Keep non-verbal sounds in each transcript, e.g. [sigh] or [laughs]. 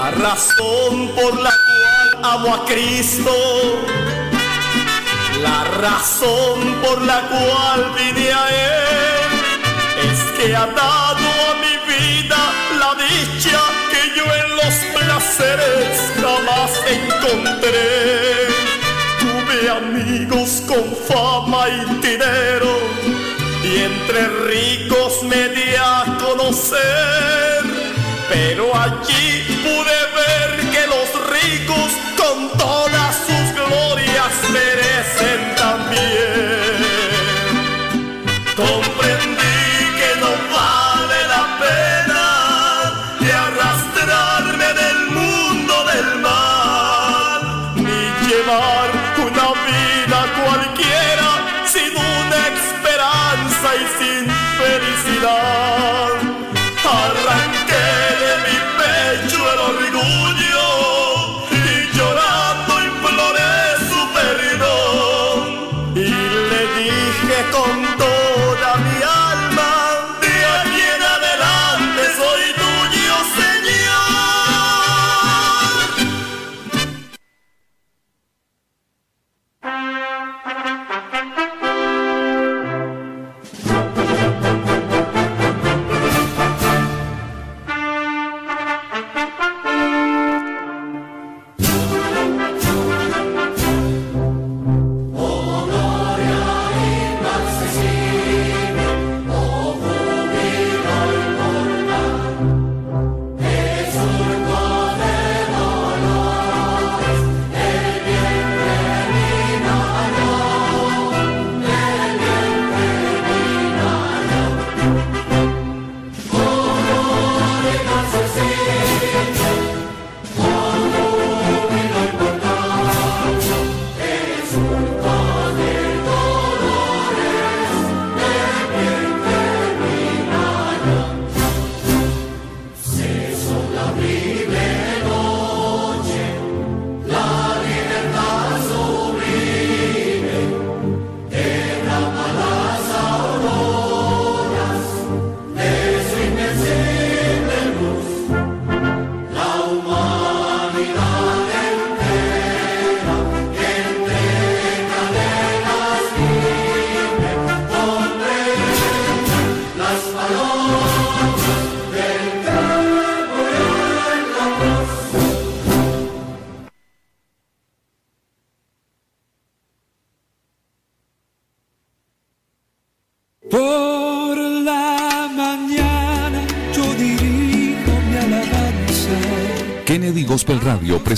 La razón por la cual amo a Cristo, la razón por la cual vine a Él, es que ha dado a mi vida la dicha que yo en los placeres jamás encontré. Tuve amigos con fama y dinero y entre ricos me di a conocer, pero allí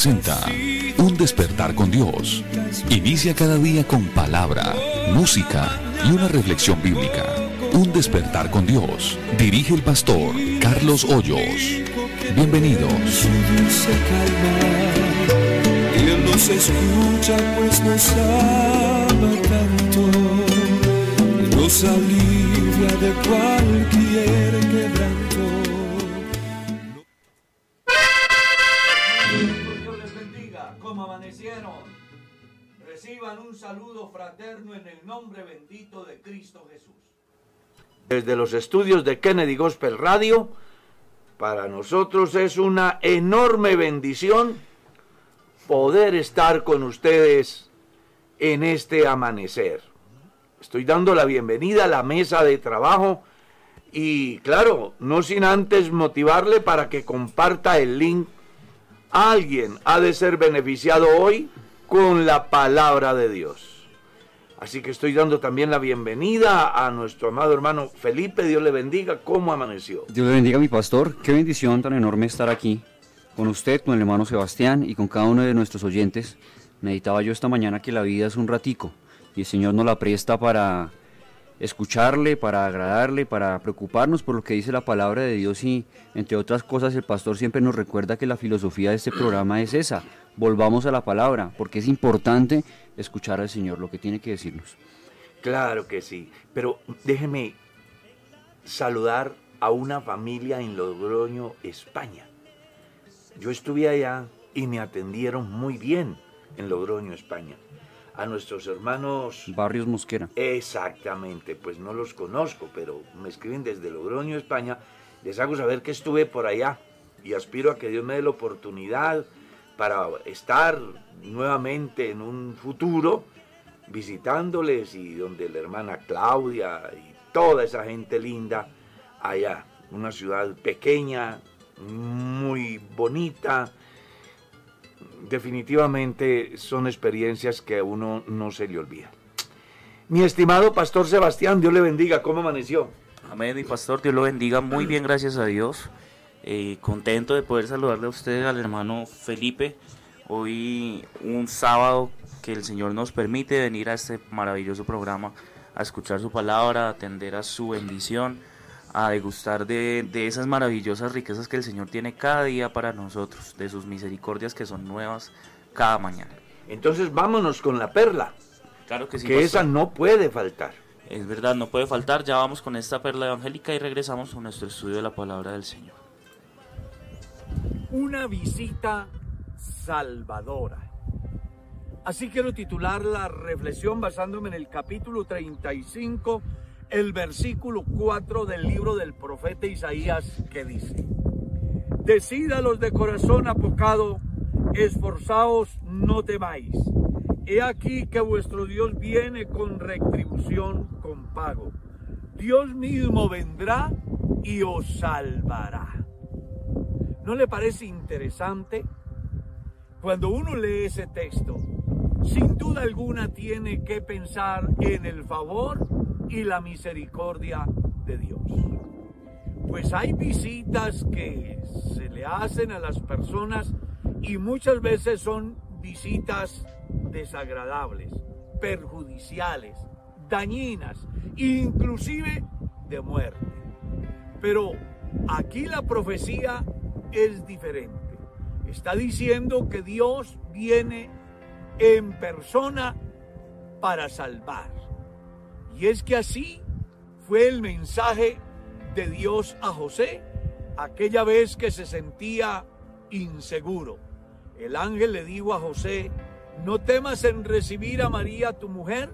presenta Un despertar con Dios. Inicia cada día con palabra, música y una reflexión bíblica. Un despertar con Dios. Dirige el pastor Carlos Hoyos. Bienvenidos. Un saludo fraterno en el nombre bendito de Cristo Jesús. Desde los estudios de Kennedy Gospel Radio, para nosotros es una enorme bendición poder estar con ustedes en este amanecer. Estoy dando la bienvenida a la mesa de trabajo y claro, no sin antes motivarle para que comparta el link. Alguien ha de ser beneficiado hoy con la palabra de Dios. Así que estoy dando también la bienvenida a nuestro amado hermano Felipe. Dios le bendiga. ¿Cómo amaneció? Dios le bendiga, mi pastor. Qué bendición tan enorme estar aquí con usted, con el hermano Sebastián y con cada uno de nuestros oyentes. Meditaba yo esta mañana que la vida es un ratico y el Señor nos la presta para escucharle, para agradarle, para preocuparnos por lo que dice la palabra de Dios y entre otras cosas el pastor siempre nos recuerda que la filosofía de este programa es esa. Volvamos a la palabra porque es importante escuchar al Señor lo que tiene que decirnos. Claro que sí. Pero déjeme saludar a una familia en Logroño, España. Yo estuve allá y me atendieron muy bien en Logroño, España. A nuestros hermanos... Barrios Mosquera. Exactamente, pues no los conozco, pero me escriben desde Logroño, España. Les hago saber que estuve por allá y aspiro a que Dios me dé la oportunidad para estar nuevamente en un futuro visitándoles y donde la hermana Claudia y toda esa gente linda allá, una ciudad pequeña, muy bonita. Definitivamente son experiencias que a uno no se le olvida. Mi estimado pastor Sebastián, Dios le bendiga, ¿cómo amaneció? Amén, y pastor, Dios lo bendiga muy bien, gracias a Dios. Eh, contento de poder saludarle a usted, al hermano Felipe. Hoy un sábado que el Señor nos permite venir a este maravilloso programa a escuchar su palabra, a atender a su bendición, a degustar de, de esas maravillosas riquezas que el Señor tiene cada día para nosotros, de sus misericordias que son nuevas cada mañana. Entonces vámonos con la perla. Claro que sí. Que esa no puede faltar. Es verdad, no puede faltar. Ya vamos con esta perla evangélica y regresamos a nuestro estudio de la palabra del Señor. Una visita salvadora. Así quiero titular la reflexión basándome en el capítulo 35, el versículo 4 del libro del profeta Isaías que dice, Decídalos de corazón apocado, esforzaos, no temáis. He aquí que vuestro Dios viene con retribución, con pago. Dios mismo vendrá y os salvará. ¿No le parece interesante? Cuando uno lee ese texto, sin duda alguna tiene que pensar en el favor y la misericordia de Dios. Pues hay visitas que se le hacen a las personas y muchas veces son visitas desagradables, perjudiciales, dañinas, inclusive de muerte. Pero aquí la profecía es diferente. Está diciendo que Dios viene en persona para salvar. Y es que así fue el mensaje de Dios a José aquella vez que se sentía inseguro. El ángel le dijo a José, no temas en recibir a María tu mujer,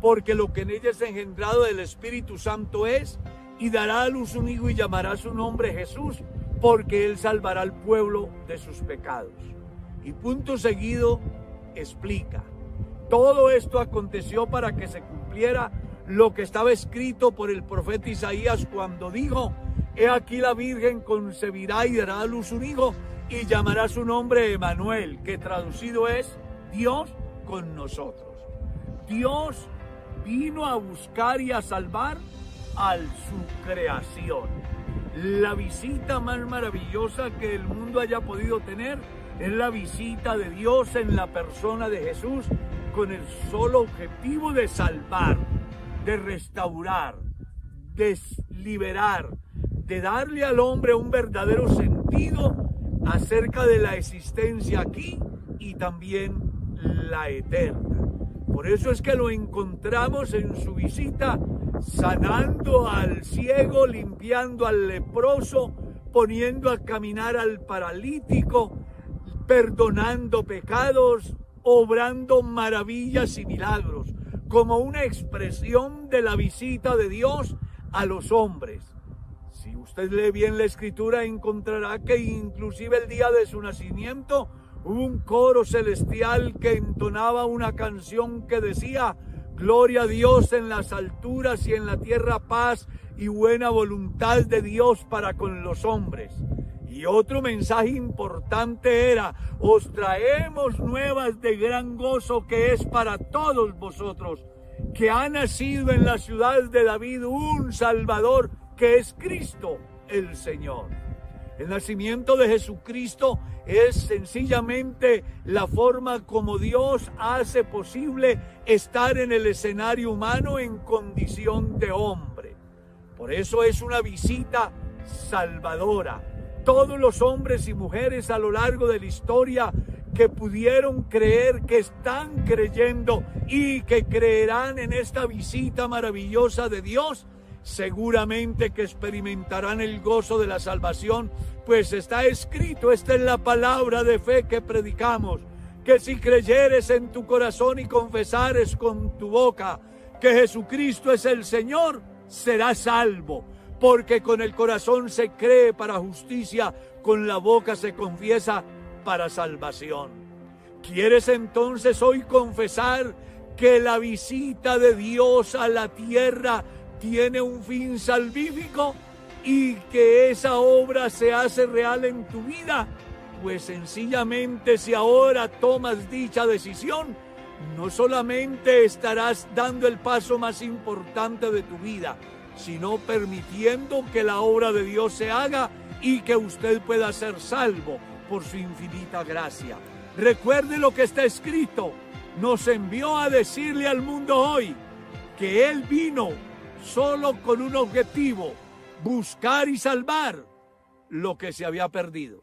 porque lo que en ella es engendrado del Espíritu Santo es, y dará a luz un hijo y llamará su nombre Jesús, porque él salvará al pueblo de sus pecados. Y punto seguido explica, todo esto aconteció para que se cumpliera lo que estaba escrito por el profeta Isaías cuando dijo, he aquí la Virgen concebirá y dará a luz un hijo y llamará su nombre Emanuel, que traducido es Dios con nosotros. Dios vino a buscar y a salvar al su creación. La visita más maravillosa que el mundo haya podido tener es la visita de Dios en la persona de Jesús con el solo objetivo de salvar, de restaurar, de liberar, de darle al hombre un verdadero sentido acerca de la existencia aquí y también la eterna. Por eso es que lo encontramos en su visita sanando al ciego, limpiando al leproso, poniendo a caminar al paralítico, perdonando pecados, obrando maravillas y milagros, como una expresión de la visita de Dios a los hombres. Si usted lee bien la escritura, encontrará que inclusive el día de su nacimiento hubo un coro celestial que entonaba una canción que decía, Gloria a Dios en las alturas y en la tierra paz y buena voluntad de Dios para con los hombres. Y otro mensaje importante era, os traemos nuevas de gran gozo que es para todos vosotros, que ha nacido en la ciudad de David un Salvador que es Cristo el Señor. El nacimiento de Jesucristo es sencillamente la forma como Dios hace posible estar en el escenario humano en condición de hombre. Por eso es una visita salvadora. Todos los hombres y mujeres a lo largo de la historia que pudieron creer, que están creyendo y que creerán en esta visita maravillosa de Dios, seguramente que experimentarán el gozo de la salvación, pues está escrito, esta es la palabra de fe que predicamos, que si creyeres en tu corazón y confesares con tu boca que Jesucristo es el Señor, serás salvo. Porque con el corazón se cree para justicia, con la boca se confiesa para salvación. ¿Quieres entonces hoy confesar que la visita de Dios a la tierra tiene un fin salvífico y que esa obra se hace real en tu vida? Pues sencillamente si ahora tomas dicha decisión, no solamente estarás dando el paso más importante de tu vida, sino permitiendo que la obra de Dios se haga y que usted pueda ser salvo por su infinita gracia. Recuerde lo que está escrito. Nos envió a decirle al mundo hoy que Él vino solo con un objetivo, buscar y salvar lo que se había perdido.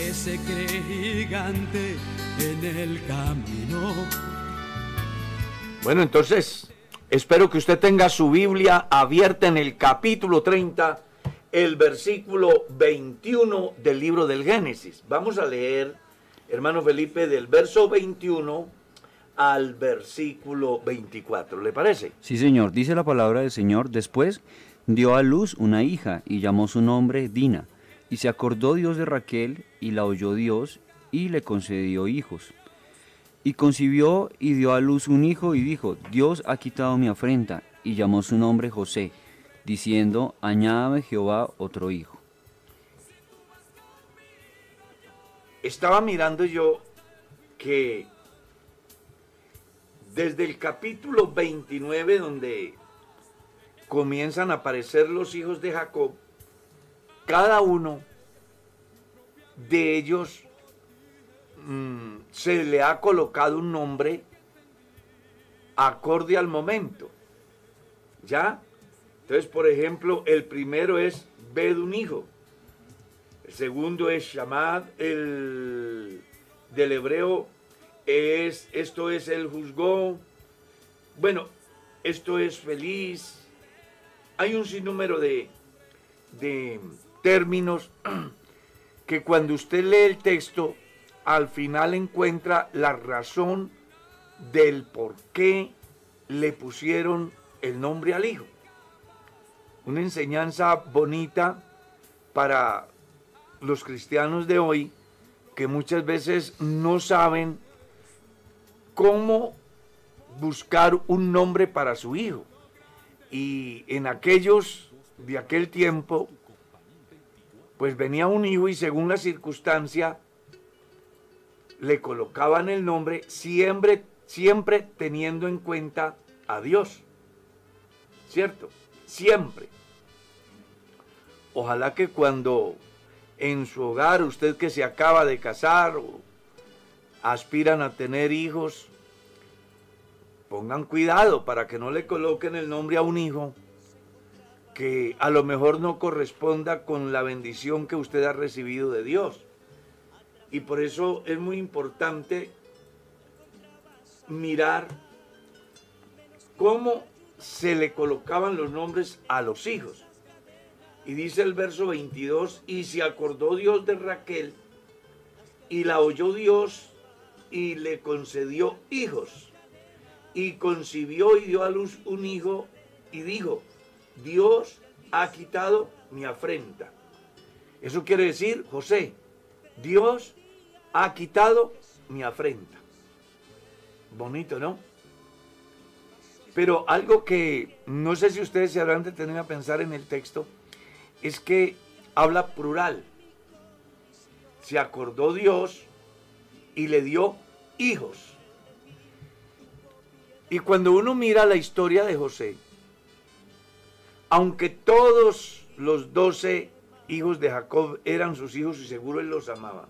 Que se cree gigante en el camino. Bueno, entonces, espero que usted tenga su Biblia abierta en el capítulo 30, el versículo 21 del libro del Génesis. Vamos a leer, hermano Felipe, del verso 21 al versículo 24. ¿Le parece? Sí, señor, dice la palabra del Señor. Después dio a luz una hija y llamó su nombre Dina. Y se acordó Dios de Raquel y la oyó Dios y le concedió hijos. Y concibió y dio a luz un hijo y dijo, Dios ha quitado mi afrenta, y llamó su nombre José, diciendo, añádame Jehová otro hijo. Estaba mirando yo que desde el capítulo 29, donde comienzan a aparecer los hijos de Jacob, cada uno de ellos mm, se le ha colocado un nombre acorde al momento. ¿Ya? Entonces, por ejemplo, el primero es Bed un hijo. El segundo es Shamad, el del hebreo es, esto es el juzgó. Bueno, esto es feliz. Hay un sinnúmero de, de términos [clears throat] que cuando usted lee el texto, al final encuentra la razón del por qué le pusieron el nombre al hijo. Una enseñanza bonita para los cristianos de hoy que muchas veces no saben cómo buscar un nombre para su hijo. Y en aquellos de aquel tiempo, pues venía un hijo y según la circunstancia, le colocaban el nombre siempre, siempre teniendo en cuenta a Dios. ¿Cierto? Siempre. Ojalá que cuando en su hogar, usted que se acaba de casar o aspiran a tener hijos, pongan cuidado para que no le coloquen el nombre a un hijo que a lo mejor no corresponda con la bendición que usted ha recibido de Dios. Y por eso es muy importante mirar cómo se le colocaban los nombres a los hijos. Y dice el verso 22, y se acordó Dios de Raquel, y la oyó Dios, y le concedió hijos. Y concibió y dio a luz un hijo, y dijo, Dios ha quitado mi afrenta. Eso quiere decir, José, Dios ha quitado mi afrenta. Bonito, ¿no? Pero algo que no sé si ustedes se habrán detenido a pensar en el texto es que habla plural. Se acordó Dios y le dio hijos. Y cuando uno mira la historia de José, aunque todos los doce hijos de Jacob eran sus hijos y seguro él los amaba,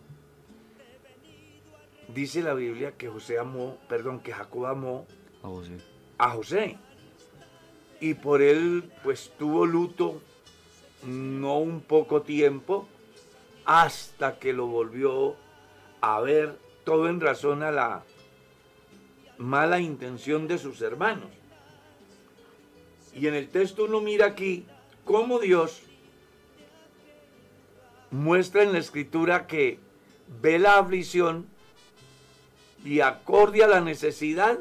dice la Biblia que José amó, perdón, que Jacob amó A José. a José. Y por él pues tuvo luto no un poco tiempo hasta que lo volvió a ver todo en razón a la mala intención de sus hermanos. Y en el texto uno mira aquí cómo Dios muestra en la escritura que ve la aflicción y acorde a la necesidad,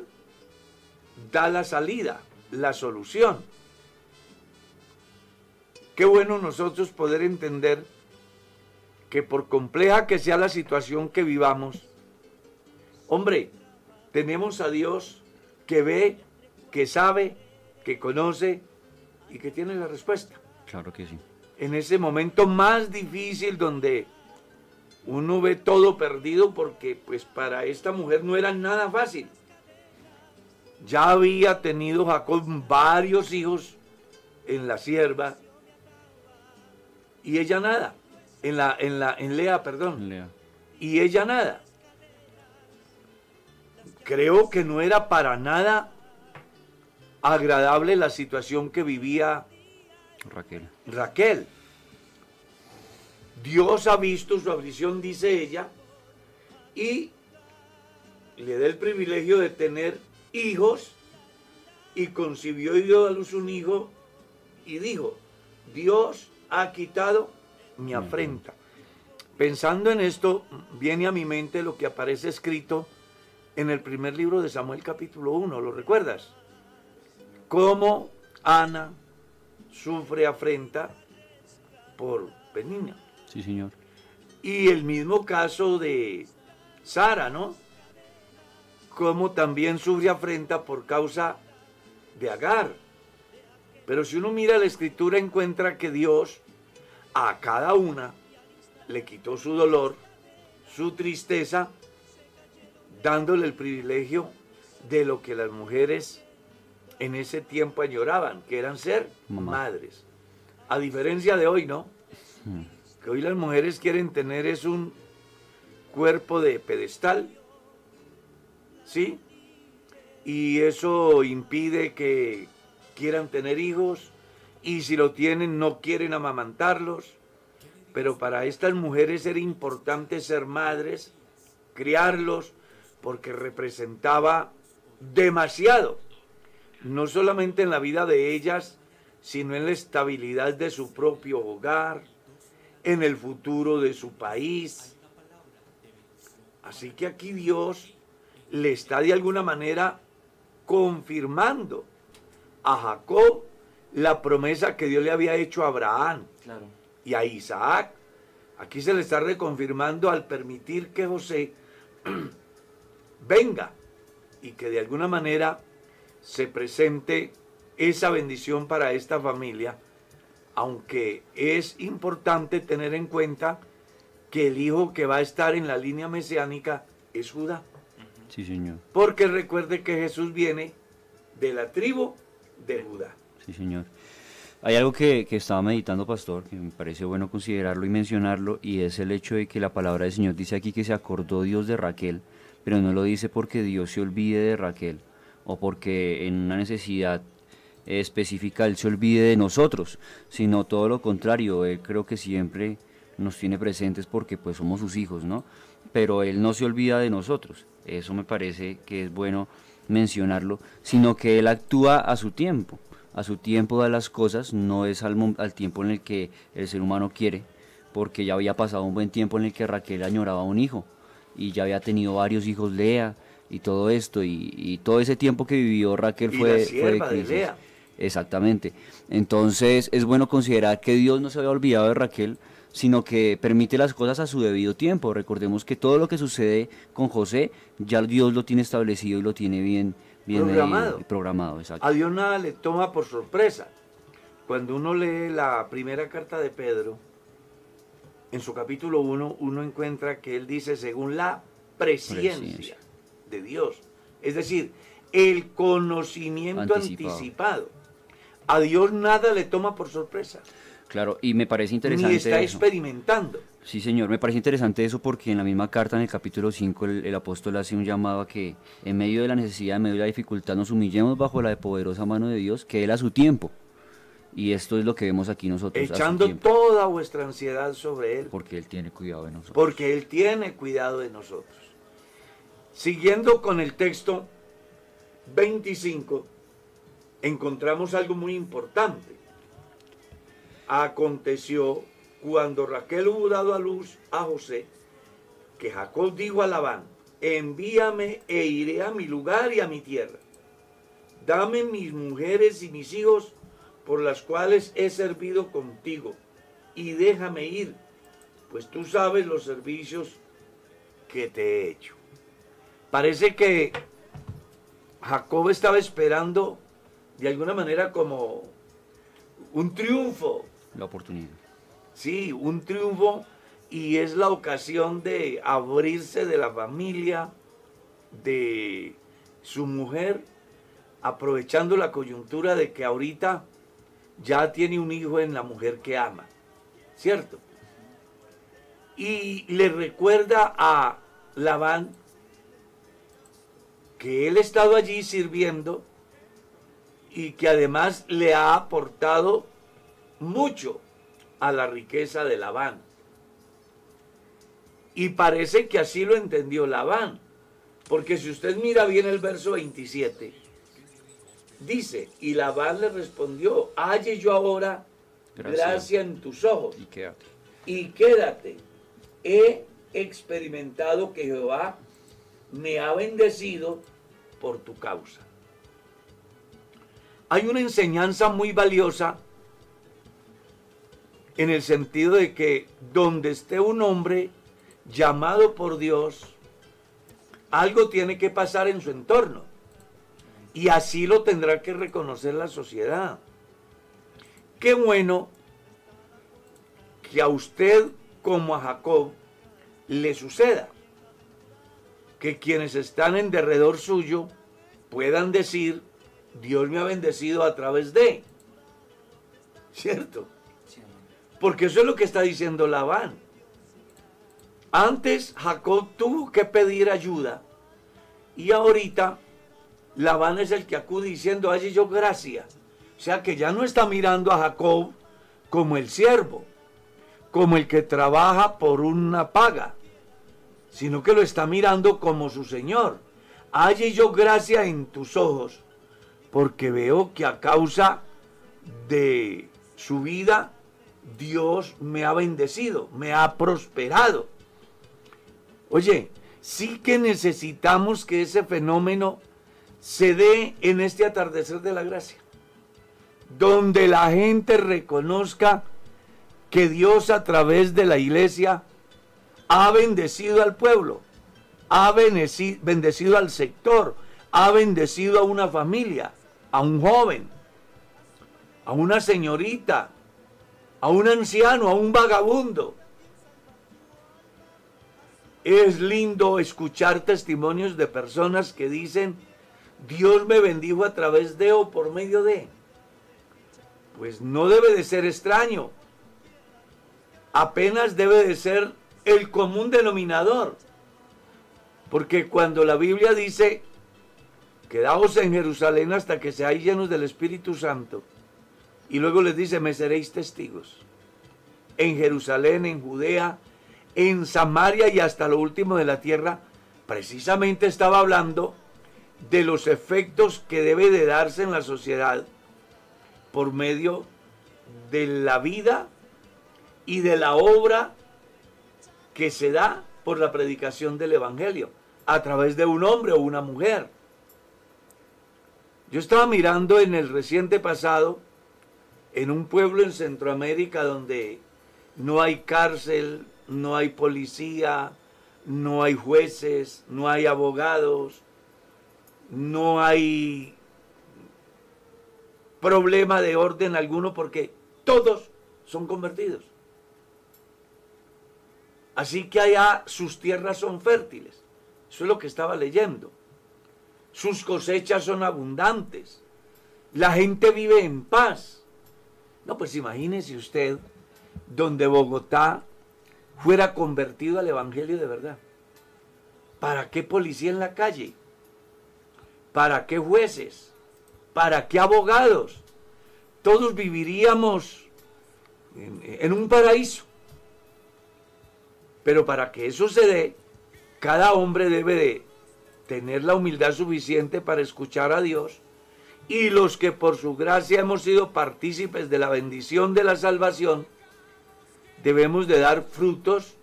da la salida, la solución. Qué bueno nosotros poder entender que por compleja que sea la situación que vivamos, hombre, tenemos a Dios que ve, que sabe, que conoce y que tiene la respuesta. Claro que sí. En ese momento más difícil donde uno ve todo perdido porque pues para esta mujer no era nada fácil. Ya había tenido Jacob varios hijos en la sierva y ella nada, en la en la en Lea, perdón. Lea. Y ella nada. Creo que no era para nada agradable la situación que vivía Raquel. Raquel. Dios ha visto su aflicción, dice ella, y le da el privilegio de tener hijos, y concibió y dio a luz un hijo, y dijo, Dios ha quitado mi afrenta. Pensando en esto, viene a mi mente lo que aparece escrito en el primer libro de Samuel capítulo 1, ¿lo recuerdas? Cómo Ana sufre afrenta por Penina. Sí, señor. Y el mismo caso de Sara, ¿no? Como también sufre afrenta por causa de Agar. Pero si uno mira la escritura encuentra que Dios a cada una le quitó su dolor, su tristeza, dándole el privilegio de lo que las mujeres en ese tiempo añoraban, que eran ser Mamá. madres. A diferencia de hoy, ¿no? Mm. Que hoy las mujeres quieren tener es un cuerpo de pedestal, ¿sí? Y eso impide que quieran tener hijos y si lo tienen no quieren amamantarlos. Pero para estas mujeres era importante ser madres, criarlos, porque representaba demasiado, no solamente en la vida de ellas, sino en la estabilidad de su propio hogar, en el futuro de su país. Así que aquí Dios le está de alguna manera confirmando a Jacob la promesa que Dios le había hecho a Abraham Claro. y a Isaac. Aquí se le está reconfirmando al permitir que José [clears throat] venga y que de alguna manera se presente esa bendición para esta familia, aunque es importante tener en cuenta que el hijo que va a estar en la línea mesiánica es Judá. Sí, señor. Porque recuerde que Jesús viene de la tribu de Judá. Sí, señor. Hay algo que, que estaba meditando, pastor, que me parece bueno considerarlo y mencionarlo, y es el hecho de que la palabra del Señor dice aquí que se acordó Dios de Raquel, pero no lo dice porque Dios se olvide de Raquel, o porque en una necesidad específica Él se olvide de nosotros, sino todo lo contrario, Él creo que siempre nos tiene presentes porque pues somos sus hijos, ¿no? Pero Él no se olvida de nosotros, eso me parece que es bueno mencionarlo, sino que Él actúa a su tiempo, a su tiempo da las cosas, no es al, al tiempo en el que el ser humano quiere, porque ya había pasado un buen tiempo en el que Raquel añoraba un hijo, y ya había tenido varios hijos Lea, y todo esto, y, y todo ese tiempo que vivió Raquel Y fue, fue de crisis. Exactamente. Entonces es bueno considerar que Dios no se había olvidado de Raquel, sino que permite las cosas a su debido tiempo. Recordemos que todo lo que sucede con José, ya Dios lo tiene establecido y lo tiene bien, bien ahí, Programado. programado, exacto. A Dios nada le toma por sorpresa. Cuando uno lee la primera carta de Pedro, en su capítulo 1, uno encuentra que él dice según la presciencia, Presciencia. De Dios. Es decir, el conocimiento Anticipado. anticipado. A Dios nada le toma por sorpresa. Claro, y me parece interesante Ni está eso. experimentando. Sí, señor, me parece interesante eso porque en la misma carta, en el capítulo 5, el, el apóstol hace un llamado a que en medio de la necesidad, en medio de la dificultad, nos humillemos bajo la poderosa mano de Dios, que Él a su tiempo. Y esto es lo que vemos aquí nosotros. Echando toda vuestra ansiedad sobre Él. Porque Él tiene cuidado de nosotros. porque Él tiene cuidado de nosotros. Siguiendo con el texto 25, encontramos algo muy importante. Aconteció cuando Raquel hubo dado a luz a José, que Jacob dijo a Labán, envíame e iré a mi lugar y a mi tierra. dame mis mujeres y mis hijos por las cuales he servido contigo, y déjame ir, pues tú sabes los servicios que te he hecho. Parece que Jacob estaba esperando de alguna manera como un triunfo. La oportunidad. Sí, un triunfo y es la ocasión de abrirse de la familia, de su mujer, aprovechando la coyuntura de que ahorita ya tiene un hijo en la mujer que ama, ¿cierto? Y le recuerda a Labán que él ha estado allí sirviendo y que además le ha aportado mucho a la riqueza de Labán. Y parece que así lo entendió Labán, porque si usted mira bien el verso 27, dice, y Labán le respondió, halle yo ahora gracia, en tus ojos. Y quédate. Y quédate. He experimentado que Jehová me ha bendecido por tu causa. Hay una enseñanza muy valiosa en el sentido de que donde esté un hombre llamado por Dios, algo tiene que pasar en su entorno. Y así lo tendrá que reconocer la sociedad. Qué bueno que a usted como a Jacob le suceda. Que quienes están en derredor suyo puedan decir, Dios me ha bendecido a través de. ¿Cierto? Porque eso es lo que está diciendo Labán. Antes Jacob tuvo que pedir ayuda y ahorita Labán es el que acude diciendo, allí yo gracia. O sea que ya no está mirando a Jacob como el siervo, como el que trabaja por una paga, sino que lo está mirando como su Señor. Halle yo gracia en tus ojos, porque veo que a causa de su vida Dios me ha bendecido, me ha prosperado. Oye, sí que necesitamos que ese fenómeno se dé en este atardecer de la gracia, donde la gente reconozca que Dios a través de la iglesia ha bendecido al pueblo, ha bendecido al sector, ha bendecido a una familia, a un joven, a una señorita, a un anciano, a un vagabundo. Es lindo escuchar testimonios de personas que dicen, Dios me bendijo a través de o por medio de. Pues no debe de ser extraño. Apenas debe de ser el común denominador. Porque cuando la Biblia dice, quedaos en Jerusalén hasta que seáis llenos del Espíritu Santo, y luego les dice, me seréis testigos. En Jerusalén, en Judea, en Samaria y hasta lo último de la tierra, precisamente estaba hablando de los efectos que debe de darse en la sociedad por medio de la vida y de la obra que se da por la predicación del Evangelio a través de un hombre o una mujer. Yo estaba mirando en el reciente pasado en un pueblo en Centroamérica donde no hay cárcel, no hay policía, no hay jueces, no hay abogados, no hay problema de orden alguno porque todos son convertidos. Así que allá sus tierras son fértiles. Eso es lo que estaba leyendo. Sus cosechas son abundantes. La gente vive en paz. No, pues imagínese usted donde Bogotá fuera convertido al Evangelio de verdad. ¿Para qué policía en la calle? ¿Para qué jueces? ¿Para qué abogados? Todos viviríamos en, en un paraíso. Pero para que eso se dé, cada hombre debe de tener la humildad suficiente para escuchar a Dios y los que por su gracia hemos sido partícipes de la bendición de la salvación, debemos de dar frutos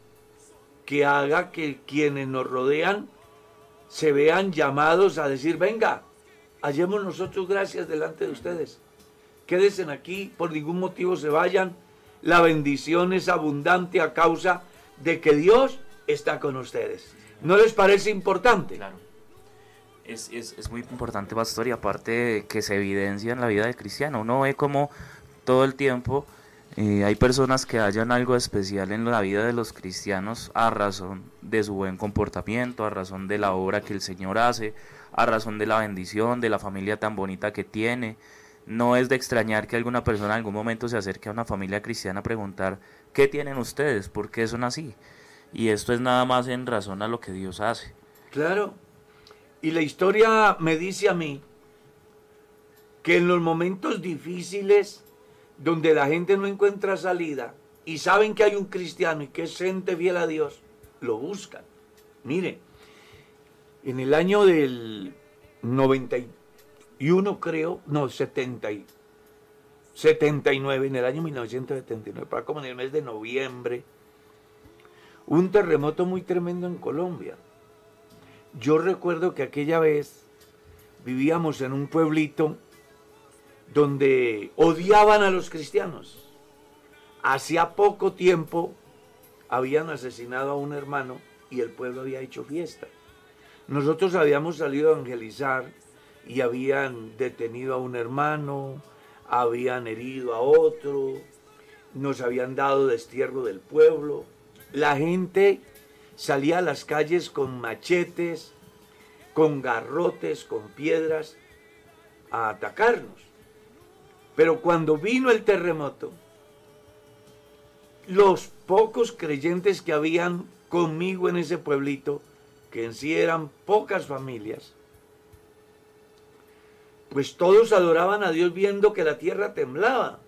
que haga que quienes nos rodean se vean llamados a decir, venga, hallemos nosotros gracias delante de ustedes. Quédense aquí, por ningún motivo se vayan. La bendición es abundante a causa de que Dios está con ustedes. ¿No les parece importante? Claro. Es, es, es muy importante, pastor, y aparte de que se evidencia en la vida del cristiano. Uno ve como todo el tiempo eh, hay personas que hallan algo especial en la vida de los cristianos a razón de su buen comportamiento, a razón de la obra que el Señor hace, a razón de la bendición, de la familia tan bonita que tiene. No es de extrañar que alguna persona en algún momento se acerque a una familia cristiana a preguntar, ¿qué tienen ustedes? ¿Por qué son así? Y esto es nada más en razón a lo que Dios hace. Claro. Y la historia me dice a mí que en los momentos difíciles donde la gente no encuentra salida y saben que hay un cristiano y que es gente fiel a Dios, lo buscan. Mire, en el año del 91 creo, no, 70 79, en el año 1979, para como en el mes de noviembre, un terremoto muy tremendo en Colombia. Yo recuerdo que aquella vez vivíamos en un pueblito donde odiaban a los cristianos. Hacía poco tiempo habían asesinado a un hermano y el pueblo había hecho fiesta. Nosotros habíamos salido a evangelizar y habían detenido a un hermano, habían herido a otro, nos habían dado destierro del pueblo. La gente salía a las calles con machetes, con garrotes, con piedras, a atacarnos. Pero cuando vino el terremoto, los pocos creyentes que habían conmigo en ese pueblito, que en sí eran pocas familias, pues todos adoraban a Dios viendo que la tierra temblaba.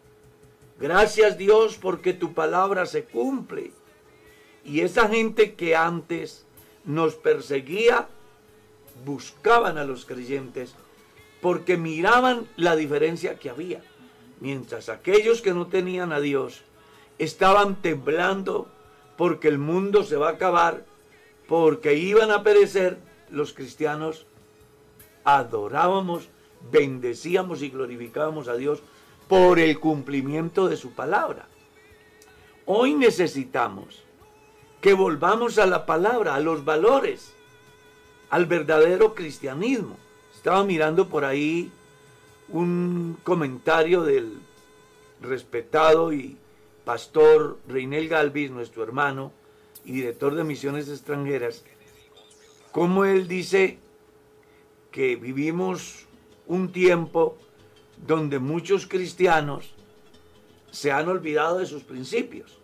Gracias Dios porque tu palabra se cumple. Y esa gente que antes nos perseguía, buscaban a los creyentes porque miraban la diferencia que había mientras aquellos que no tenían a Dios estaban temblando porque el mundo se va a acabar, porque iban a perecer, los cristianos adorábamos, bendecíamos y glorificábamos a Dios por el cumplimiento de su palabra. Hoy necesitamos que volvamos a la palabra, a los valores, al verdadero cristianismo. Estaba mirando por ahí un comentario del respetado y pastor Reinel Galvis, nuestro hermano y director de misiones extranjeras, como él dice que vivimos un tiempo donde muchos cristianos se han olvidado de sus principios.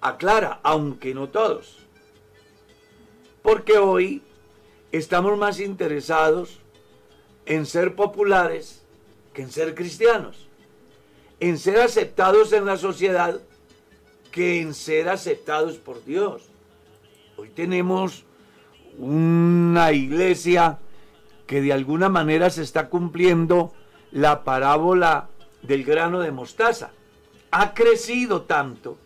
Aclara, aunque no todos. Porque hoy estamos más interesados en ser populares que en ser cristianos, en ser aceptados en la sociedad que en ser aceptados por Dios. Hoy tenemos una iglesia que de alguna manera se está cumpliendo la parábola del grano de mostaza. Ha crecido tanto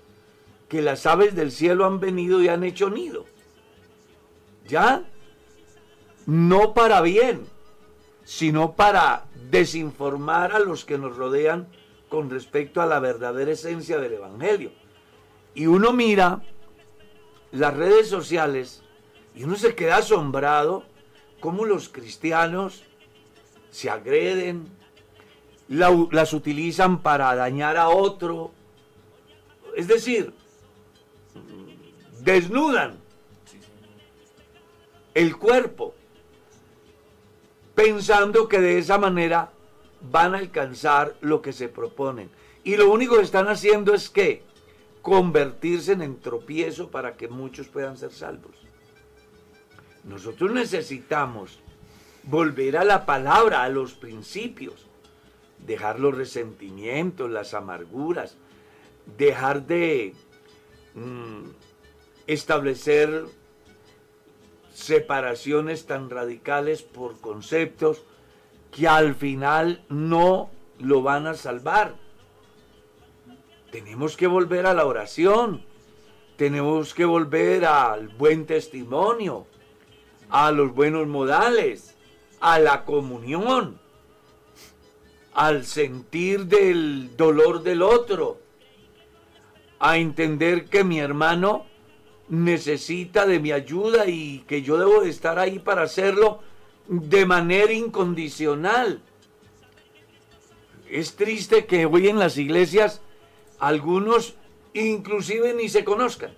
que las aves del cielo han venido y han hecho nido. ¿Ya? No para bien, sino para desinformar a los que nos rodean con respecto a la verdadera esencia del Evangelio. Y uno mira las redes sociales y uno se queda asombrado cómo los cristianos se agreden, las utilizan para dañar a otro. Es decir, desnudan el cuerpo pensando que de esa manera van a alcanzar lo que se proponen. Y lo único que están haciendo es que convertirse en tropiezo para que muchos puedan ser salvos. Nosotros necesitamos volver a la palabra, a los principios, dejar los resentimientos, las amarguras, dejar de mm, establecer separaciones tan radicales por conceptos que al final no lo van a salvar. Tenemos que volver a la oración, tenemos que volver al buen testimonio, a los buenos modales, a la comunión, al sentir del dolor del otro, a entender que mi hermano necesita de mi ayuda y que yo debo de estar ahí para hacerlo de manera incondicional. Es triste que hoy en las iglesias algunos inclusive ni se conozcan.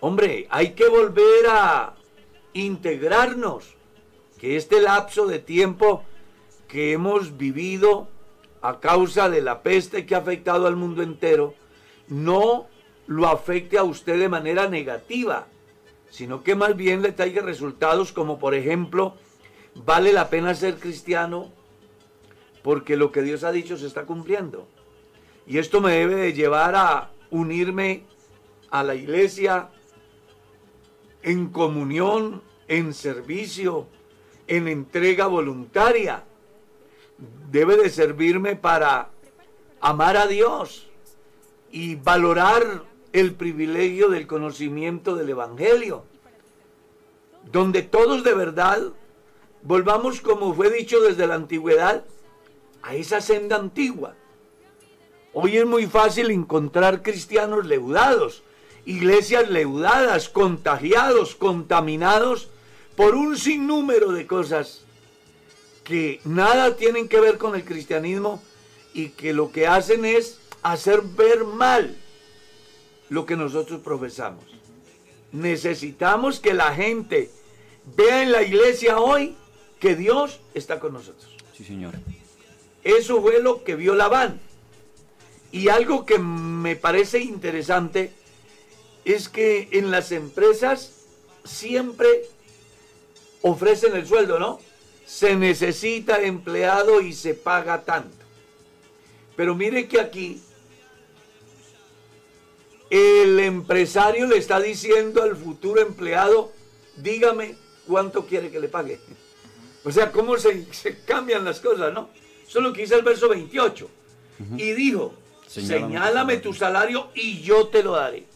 Hombre, hay que volver a integrarnos, que este lapso de tiempo que hemos vivido a causa de la peste que ha afectado al mundo entero, no lo afecte a usted de manera negativa, sino que más bien le traiga resultados como por ejemplo, vale la pena ser cristiano porque lo que Dios ha dicho se está cumpliendo. Y esto me debe de llevar a unirme a la iglesia en comunión, en servicio, en entrega voluntaria. Debe de servirme para amar a Dios y valorar el privilegio del conocimiento del Evangelio, donde todos de verdad volvamos, como fue dicho desde la antigüedad, a esa senda antigua. Hoy es muy fácil encontrar cristianos leudados, iglesias leudadas, contagiados, contaminados por un sinnúmero de cosas que nada tienen que ver con el cristianismo y que lo que hacen es hacer ver mal lo que nosotros profesamos. Necesitamos que la gente vea en la iglesia hoy que Dios está con nosotros. Sí, Señor. Eso fue lo que vio Labán. Y algo que me parece interesante es que en las empresas siempre ofrecen el sueldo, ¿no? Se necesita empleado y se paga tanto. Pero mire que aquí el empresario le está diciendo al futuro empleado, dígame cuánto quiere que le pague. O sea, cómo se, cambian las cosas, ¿no? Eso es lo que dice el verso 28. Y dijo, señálame, tu salario y yo te lo daré.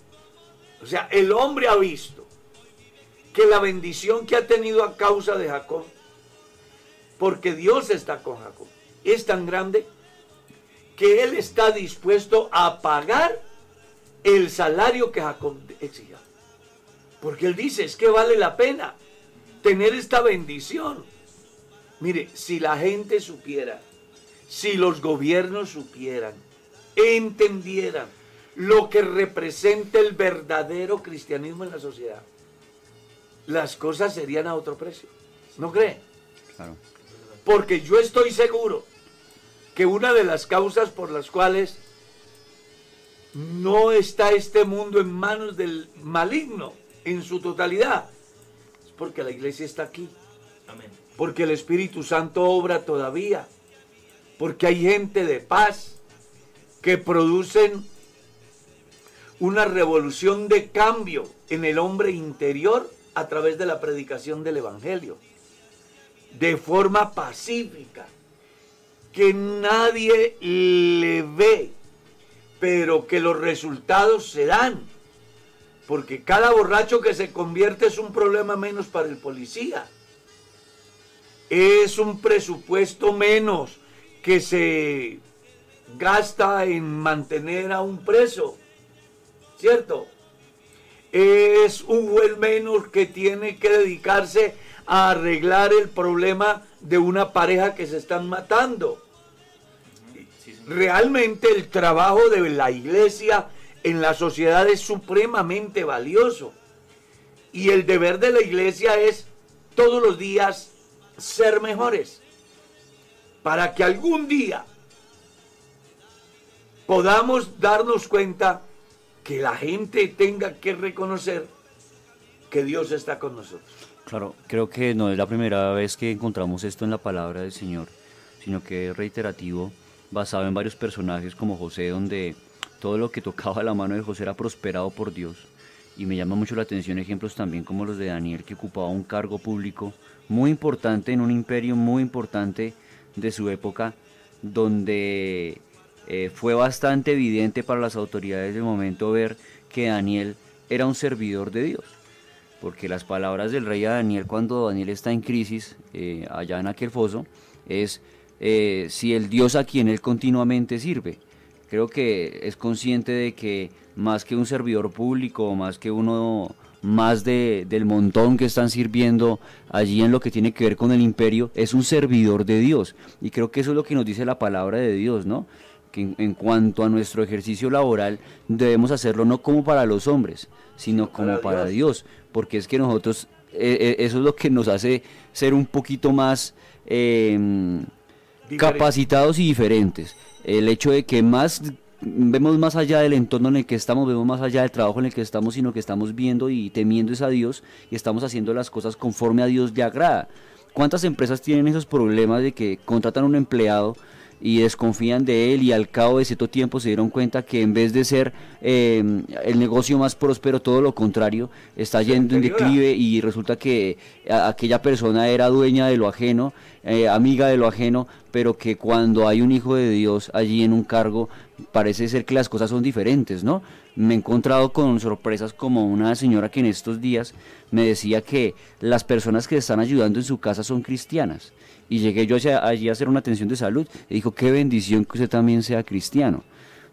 O sea, el hombre ha visto que la bendición que ha tenido a causa de Jacob, porque Dios está con Jacob, es tan grande que él está dispuesto a pagar el salario que Jacob exigía. Porque él dice, es que vale la pena tener esta bendición. Mire, si la gente supiera, si los gobiernos supieran, entendieran lo que representa el verdadero cristianismo en la sociedad, las cosas serían a otro precio. ¿No cree? Claro. Porque yo estoy seguro que una de las causas por las cuales no está este mundo en manos del maligno en su totalidad. Es porque la iglesia está aquí. Porque el Espíritu Santo obra todavía. Porque hay gente de paz que producen una revolución de cambio en el hombre interior a través de la predicación del Evangelio. De forma pacífica. Que nadie le ve pero que los resultados se dan. Porque cada borracho que se convierte es un problema menos para el policía. Es un presupuesto menos que se gasta en mantener a un preso. ¿Cierto? Es un juez menos que tiene que dedicarse a arreglar el problema de una pareja que se están matando realmente el trabajo de la iglesia en la sociedad es supremamente valioso. Y el deber de la iglesia es todos los días ser mejores. Para que algún día podamos darnos cuenta que la gente tenga que reconocer que Dios está con nosotros. Claro, creo que no es la primera vez que encontramos esto en la palabra del Señor, sino que es reiterativo basado en varios personajes como José, donde todo lo que tocaba la mano de José era prosperado por Dios. Y me llama mucho la atención ejemplos también como los de Daniel, que ocupaba un cargo público muy importante en un imperio muy importante de su época, donde eh, fue bastante evidente para las autoridades del momento ver que Daniel era un servidor de Dios. porque las palabras del rey a Daniel cuando Daniel está en crisis, eh, allá en aquel foso, es eh, si el Dios a quien él continuamente sirve. Creo que es consciente de que más que un servidor público, más que uno más de, del montón que están sirviendo allí en lo que tiene que ver con el imperio, es un servidor de Dios. Y creo que eso es lo que nos dice la palabra de Dios, ¿no? Que en, cuanto a nuestro ejercicio laboral debemos hacerlo no como para los hombres, sino como para, Dios. porque es que nosotros, eh, eh, eso es lo que nos hace ser un poquito más em, capacitados y diferentes. El hecho de que más vemos más allá del entorno en el que estamos, vemos más allá del trabajo en el que estamos, sino que estamos viendo y temiendo es a Dios y estamos haciendo las cosas conforme a Dios le agrada. ¿Cuántas empresas tienen esos problemas de que contratan a un empleado y desconfían de él y al cabo de cierto tiempo se dieron cuenta que en vez de ser eh, el negocio más próspero, todo lo contrario, está yendo en declive y resulta que aquella persona era dueña de lo ajeno, eh, amiga de lo ajeno, pero que cuando hay un hijo de Dios allí en un cargo, parece ser que las cosas son diferentes, ¿no? Me he encontrado con sorpresas como una señora que en estos días me decía que las personas que están ayudando en su casa son cristianas y llegué yo allí a hacer una atención de salud y dijo, qué bendición que usted también sea cristiano,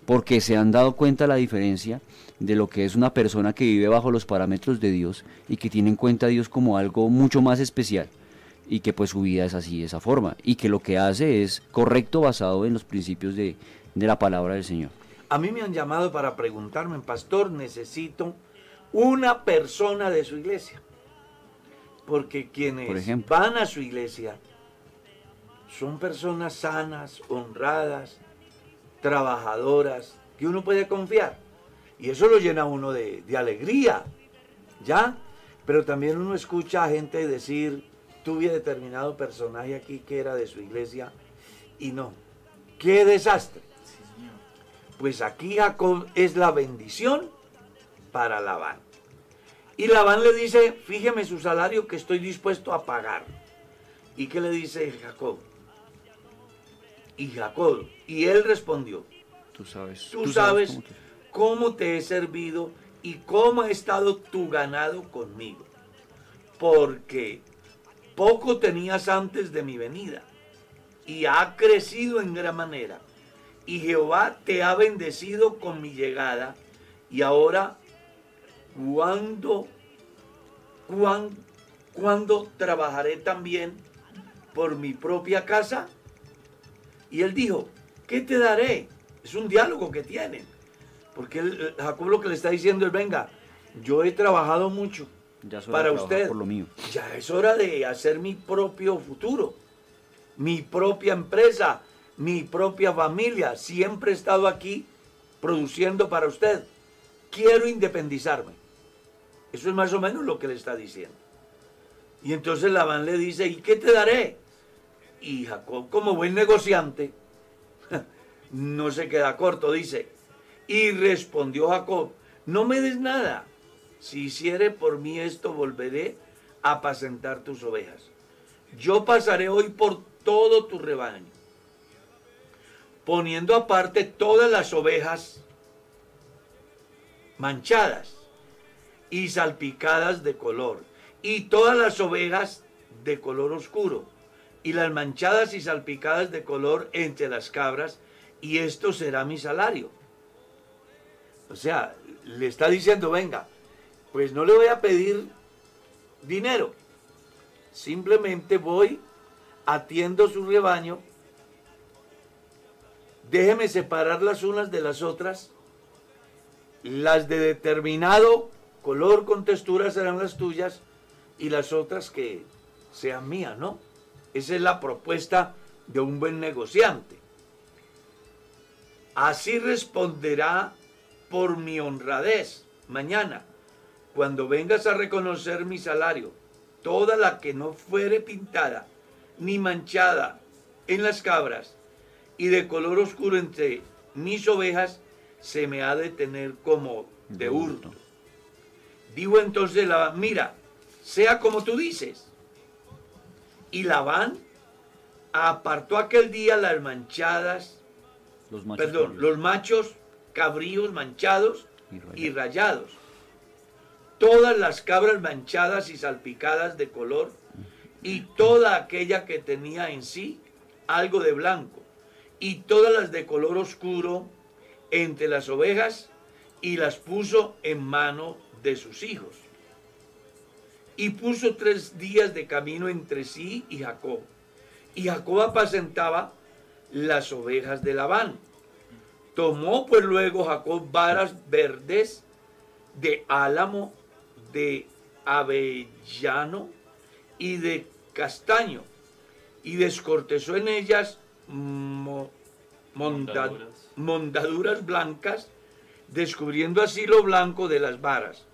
porque se han dado cuenta la diferencia de lo que es una persona que vive bajo los parámetros de Dios y que tiene en cuenta a Dios como algo mucho más especial y que pues su vida es así, de esa forma, y que lo que hace es correcto basado en los principios de, de la palabra del Señor. A mí me han llamado para preguntarme, pastor, necesito una persona de su iglesia. Porque quienes van a su iglesia son personas sanas, honradas, trabajadoras, que uno puede confiar. Y eso lo llena uno de, alegría, ¿ya? Pero también uno escucha a gente decir, tuve determinado personaje aquí que era de su iglesia y no. ¡Qué desastre! Pues aquí Jacob es la bendición para Labán. Y Labán le dice, fíjeme su salario que estoy dispuesto a pagar. ¿Y qué le dice Jacob? Y Jacob. Y él respondió, tú sabes, tú, sabes, cómo, te... he servido y cómo ha estado tu ganado conmigo. Porque poco tenías antes de mi venida y ha crecido en gran manera. Y Jehová te ha bendecido con mi llegada. Y ahora, ¿cuándo, cuándo, cuándo trabajaré también por mi propia casa? Y él dijo, ¿qué te daré? Es un diálogo que tienen. Porque él, Jacob lo que le está diciendo es, venga, yo he trabajado mucho para usted. Por lo mío. Ya es hora de hacer mi propio futuro, mi propia empresa, mi propia familia. Siempre he estado aquí produciendo para usted. Quiero independizarme. Eso es más o menos lo que le está diciendo. Y entonces Labán le dice, ¿y qué te daré? Y Jacob, como buen negociante, [laughs] no se queda corto, dice, y respondió Jacob, no me des nada, si hiciere por mí esto, volveré a apacentar tus ovejas. Yo pasaré hoy por todo tu rebaño, poniendo aparte todas las ovejas manchadas y salpicadas de color, y todas las ovejas de color oscuro y las manchadas y salpicadas de color entre las cabras, y esto será mi salario. O sea, le está diciendo, venga, pues no le voy a pedir dinero, simplemente voy, atiendo su rebaño, déjeme separar las unas de las otras, las de determinado color con textura serán las tuyas y las otras que sean mías, ¿no? Esa es la propuesta de un buen negociante. Así responderá por mi honradez mañana, cuando vengas a reconocer mi salario, toda la que no fuere pintada ni manchada en las cabras y de color oscuro entre mis ovejas, se me ha de tener como de hurto. Digo entonces, la, mira, sea como tú dices, y Labán apartó aquel día las manchadas, los machos, perdón, los machos cabríos manchados y rayados. todas las cabras manchadas y salpicadas de color, y toda aquella que tenía en sí algo de blanco, y todas las de color oscuro entre las ovejas, y las puso en mano de sus hijos. Y puso tres días de camino entre sí y Jacob. Y Jacob apacentaba las ovejas de Labán. Tomó pues luego Jacob varas verdes de álamo, de avellano y de castaño, y descortezó en ellas mo- monda- Mondaduras. mondaduras blancas, descubriendo así lo blanco de las varas.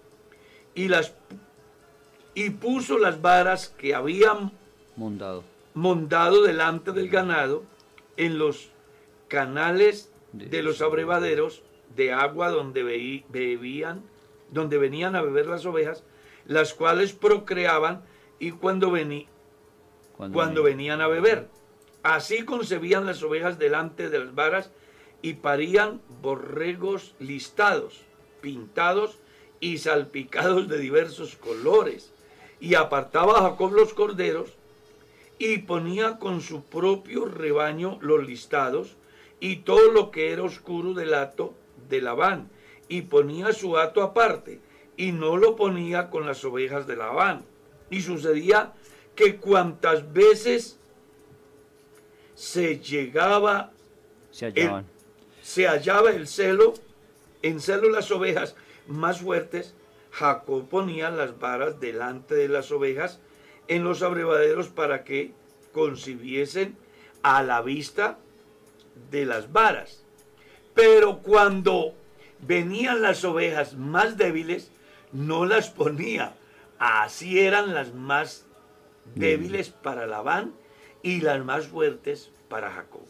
Y, las, y puso las varas que habían Mondado. montado delante del ganado en los canales de los abrevaderos de agua donde bebían, donde venían a beber las ovejas, las cuales procreaban y cuando, vení- cuando venían a beber. Así concebían las ovejas delante de las varas y parían borregos listados, pintados y salpicados de diversos colores. Y apartaba a Jacob los corderos y ponía con su propio rebaño los listados y todo lo que era oscuro del hato de Labán, y ponía su hato aparte, y no lo ponía con las ovejas de Labán. Y sucedía que cuantas veces se llegaba Se hallaban. se hallaba el celo, en celo las ovejas más fuertes, Jacob ponía las varas delante de las ovejas en los abrevaderos para que concibiesen a la vista de las varas. Pero cuando venían las ovejas más débiles, no las ponía. Así eran las más débiles para Labán y las más fuertes para Jacob.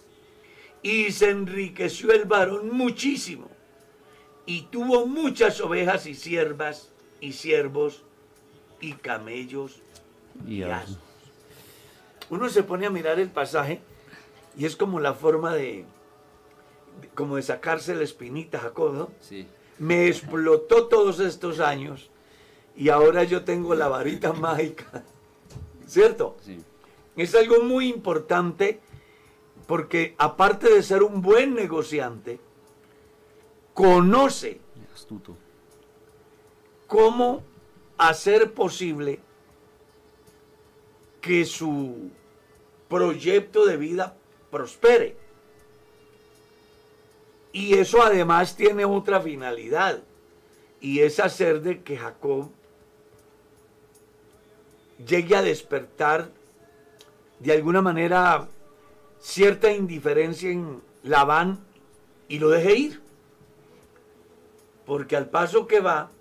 Y se enriqueció el varón muchísimo, y tuvo muchas ovejas y siervas, y siervos, y camellos, Y y asnos. Uno se pone a mirar el pasaje, y es como la forma de, de- como de sacarse la espinita, Jacob, ¿no? Sí. Me explotó todos estos años, y ahora yo tengo la varita [laughs] mágica, ¿cierto? Sí. Es algo muy importante porque aparte de ser un buen negociante, conoce Astuto. Cómo hacer posible que su proyecto de vida prospere. Y eso además tiene otra finalidad, y es hacer de que Jacob llegue a despertar de alguna manera cierta indiferencia en Labán y lo deje ir. Porque al paso que va,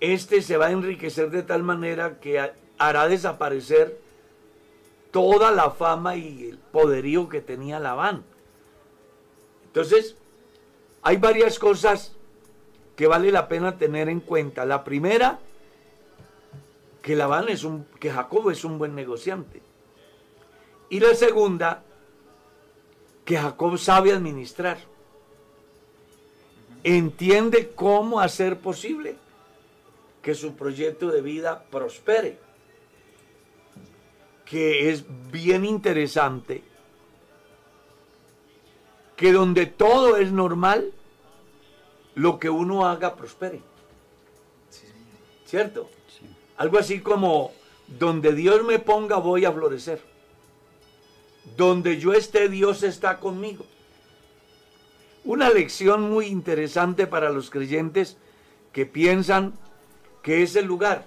este se va a enriquecer de tal manera que ha- hará desaparecer toda la fama y el poderío que tenía Labán. Entonces, hay varias cosas que vale la pena tener en cuenta. La primera, que Labán es un, que Jacob es un buen negociante. Y la segunda, que Jacob sabe administrar. Entiende cómo hacer posible que su proyecto de vida prospere. Que es bien interesante que donde todo es normal, lo que uno haga prospere. ¿Cierto? Sí. Algo así como, donde Dios me ponga voy a florecer. Donde yo esté, Dios está conmigo. Una lección muy interesante para los creyentes que piensan que es el lugar.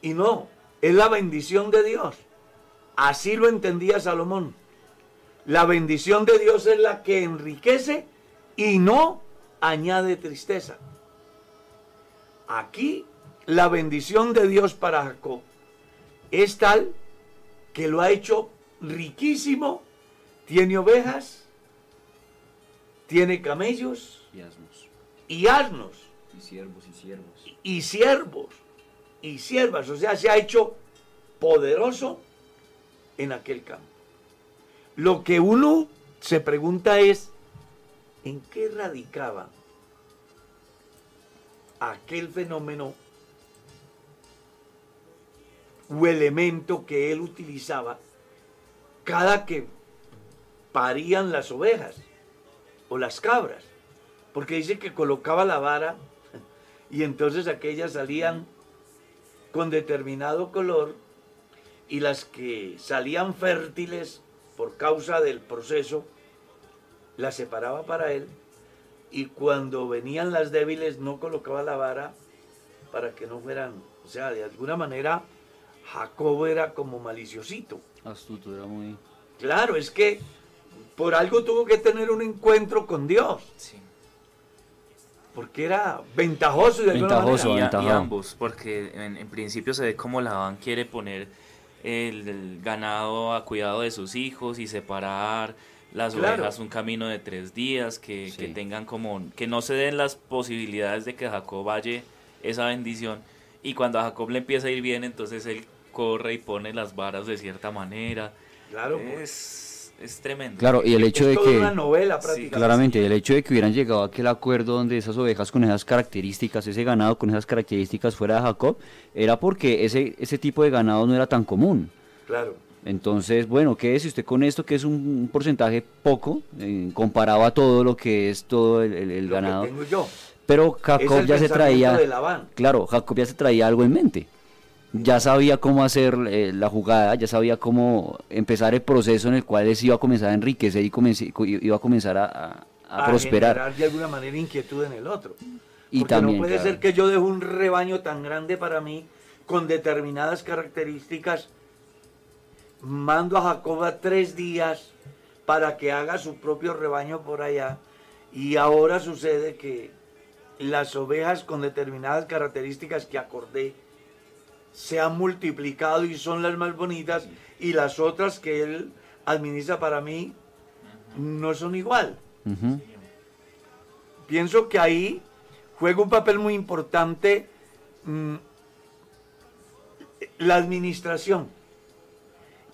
Y no, es la bendición de Dios. Así lo entendía Salomón. La bendición de Dios es la que enriquece y no añade tristeza. Aquí la bendición de Dios para Jacob es tal que lo ha hecho riquísimo. Tiene ovejas, tiene camellos Y asnos. y asnos Y siervos y siervos. y siervos y siervas. O sea, se ha hecho poderoso en aquel campo. Lo que uno se pregunta es, ¿en qué radicaba aquel fenómeno o elemento que él utilizaba cada que parían las ovejas o las cabras, porque dice que colocaba la vara y entonces aquellas salían con determinado color y las que salían fértiles por causa del proceso, las separaba para él y cuando venían las débiles no colocaba la vara para que no fueran, o sea, de alguna manera Jacob era como maliciosito. Astuto, era muy... Claro, es que por algo tuvo que tener un encuentro con Dios. Sí. Porque era ventajoso de alguna Ventajoso. manera. Y, a- y ambos, porque en, en principio se ve como Labán quiere poner el, el ganado a cuidado de sus hijos y separar las Claro. ovejas un camino de tres días, que, Sí. que tengan como, que no se den las posibilidades de que Jacob vaya esa bendición. Y cuando a Jacob le empieza a ir bien, entonces él corre y pone las varas de cierta manera. Claro, pues. Es, es tremendo. Claro, y el hecho es de toda que... una novela prácticamente. Claramente, el hecho de que hubieran llegado a aquel acuerdo donde esas ovejas con esas características, ese ganado con esas características fuera de Jacob, era porque ese, ese tipo de ganado no era tan común. Claro. Entonces, bueno, quédese usted con esto, que es un, un porcentaje poco, eh, comparado a todo lo que es todo el, el- el Lo que ganado. tengo yo. Pero Es Jacob ya se traía, de Labán. claro, Jacob ya se traía algo en mente. Ya sabía cómo hacer eh, la jugada, ya sabía cómo empezar el proceso en el cual se iba a comenzar a enriquecer y comenci- co- iba a comenzar a, a- a prosperar. generar de alguna manera inquietud en el otro. Y Porque también, no puede claro. ser que yo deje un rebaño tan grande para mí con determinadas características. Mando a Jacob a tres días para que haga su propio rebaño por allá. Y ahora sucede que las ovejas con determinadas características que acordé se han multiplicado y son las más bonitas y las otras que él administra para mí no son igual. Pienso que ahí juega un papel muy importante mm, la administración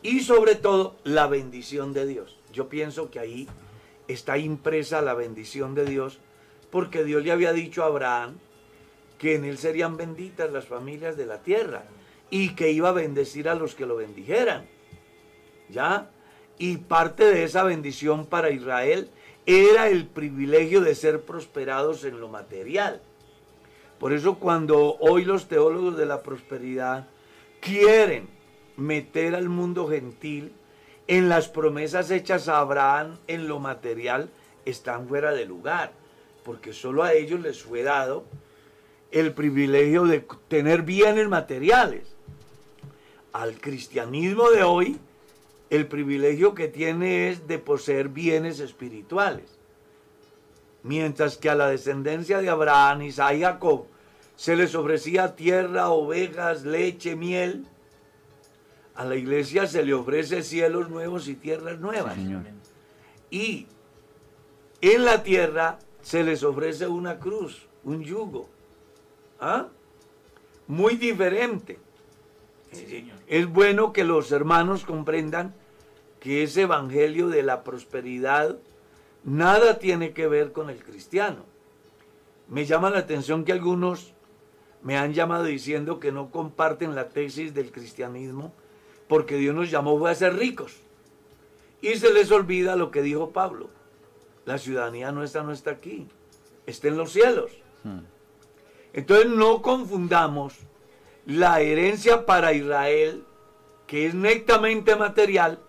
y sobre todo la bendición de Dios. Yo pienso que ahí está impresa la bendición de Dios porque Dios le había dicho a Abraham que en él serían benditas las familias de la tierra y que iba a bendecir a los que lo bendijeran. ¿Ya? Y parte de esa bendición para Israel era el privilegio de ser prosperados en lo material. Por eso cuando hoy los teólogos de la prosperidad quieren meter al mundo gentil en las promesas hechas a Abraham en lo material, están fuera de lugar, porque solo a ellos les fue dado el privilegio de tener bienes materiales. Al cristianismo de hoy, el privilegio que tiene es de poseer bienes espirituales. Mientras que a la descendencia de Abraham, Isaac y Jacob se les ofrecía tierra, ovejas, leche, miel, a la iglesia se le ofrece cielos nuevos y tierras nuevas. señor. Y en la tierra se les ofrece una cruz, un yugo. ¿Ah? Muy diferente. Es bueno que los hermanos comprendan que ese evangelio de la prosperidad nada tiene que ver con el cristiano. Me llama la atención que algunos me han llamado diciendo que no comparten la tesis del cristianismo porque Dios nos llamó fue a ser ricos. Y se les olvida lo que dijo Pablo. La ciudadanía nuestra no está aquí, está en los cielos. Hmm. Entonces no confundamos la herencia para Israel, que es netamente material,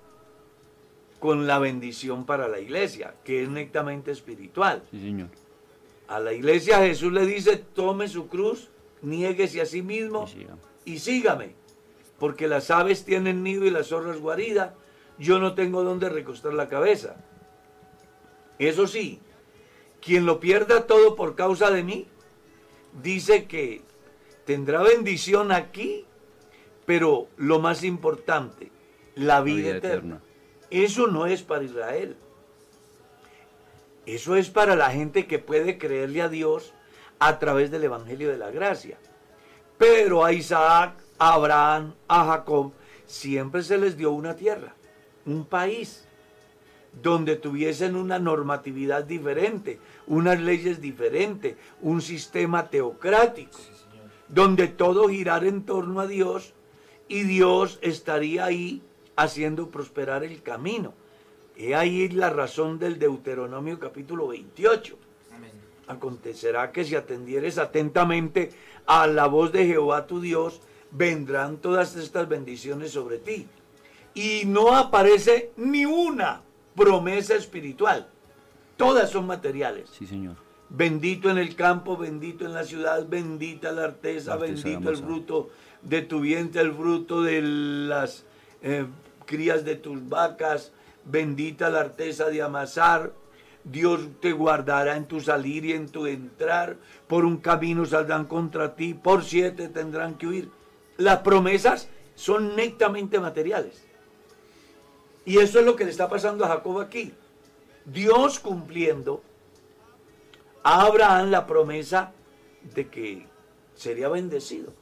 con la bendición para la iglesia, que es netamente espiritual. Sí, señor. A la iglesia Jesús le dice, tome su cruz, niéguese a sí mismo Y sígame, porque las aves tienen nido y las zorras guarida, yo no tengo dónde recostar la cabeza. Eso sí, quien lo pierda todo por causa de mí, dice que tendrá bendición aquí, pero lo más importante, la vida, vida eterna. eterna. Eso no es para Israel. Eso es para la gente que puede creerle a Dios a través del Evangelio de la Gracia. Pero a Isaac, a Abraham, a Jacob, siempre se les dio una tierra, un país. Donde tuviesen una normatividad diferente, unas leyes diferentes, un sistema teocrático, donde todo girara en torno a Dios y Dios estaría ahí haciendo prosperar el camino. He ahí la razón del Deuteronomio capítulo 28. Acontecerá que si atendieres atentamente a la voz de Jehová tu Dios, vendrán todas estas bendiciones sobre ti. Y no aparece ni una promesa espiritual. Todas son materiales. Sí, Señor. Bendito en el campo, bendito en la ciudad, bendita la arteza bendito el fruto de tu vientre, el fruto de las eh, crías de tus vacas, bendita la arteza de amasar. Dios te guardará en tu salir y en tu entrar. Por un camino saldrán contra ti, por siete tendrán que huir. Las promesas son netamente materiales. Y eso es lo que le está pasando a Jacob aquí. Dios cumpliendo a Abraham la promesa de que sería bendecido.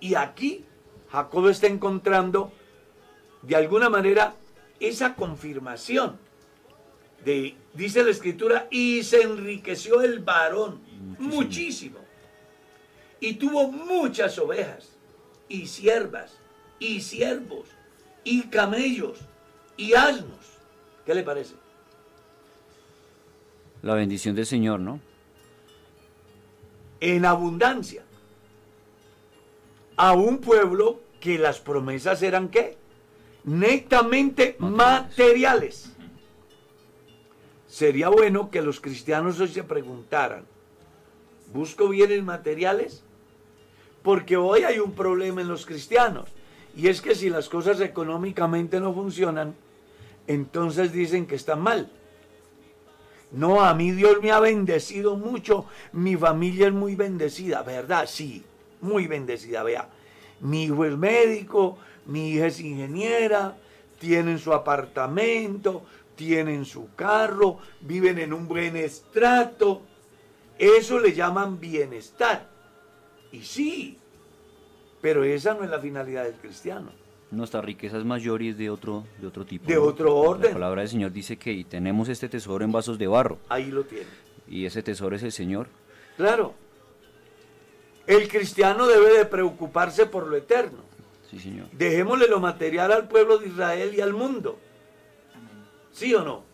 Y aquí Jacob está encontrando de alguna manera esa confirmación de, dice la escritura, y se enriqueció el varón muchísimo. Y tuvo muchas ovejas, y siervas, y siervos, y camellos, y asnos. ¿Qué le parece? La bendición del Señor, ¿no? en abundancia a un pueblo que las promesas eran qué? Netamente materiales. Sería bueno que los cristianos hoy se preguntaran, ¿busco bienes materiales? Porque hoy hay un problema en los cristianos. Y es que si las cosas económicamente no funcionan, entonces dicen que están mal. No, a mí Dios me ha bendecido mucho, mi familia es muy bendecida, ¿verdad? Sí, muy bendecida, vea. Mi hijo es médico, mi hija es ingeniera, tienen su apartamento, tienen su carro, viven en un buen estrato. Eso le llaman bienestar. Y sí, pero esa no es la finalidad del cristiano. Nuestra riqueza es mayor y es de otro, de otro tipo. De ¿no? otro orden. La palabra del Señor dice que y tenemos este tesoro en vasos de barro. Ahí lo tiene. Y ese tesoro es el Señor. Claro. El cristiano debe de preocuparse por lo eterno. Sí, Señor. Dejémosle lo material al pueblo de Israel y al mundo. ¿Sí o no?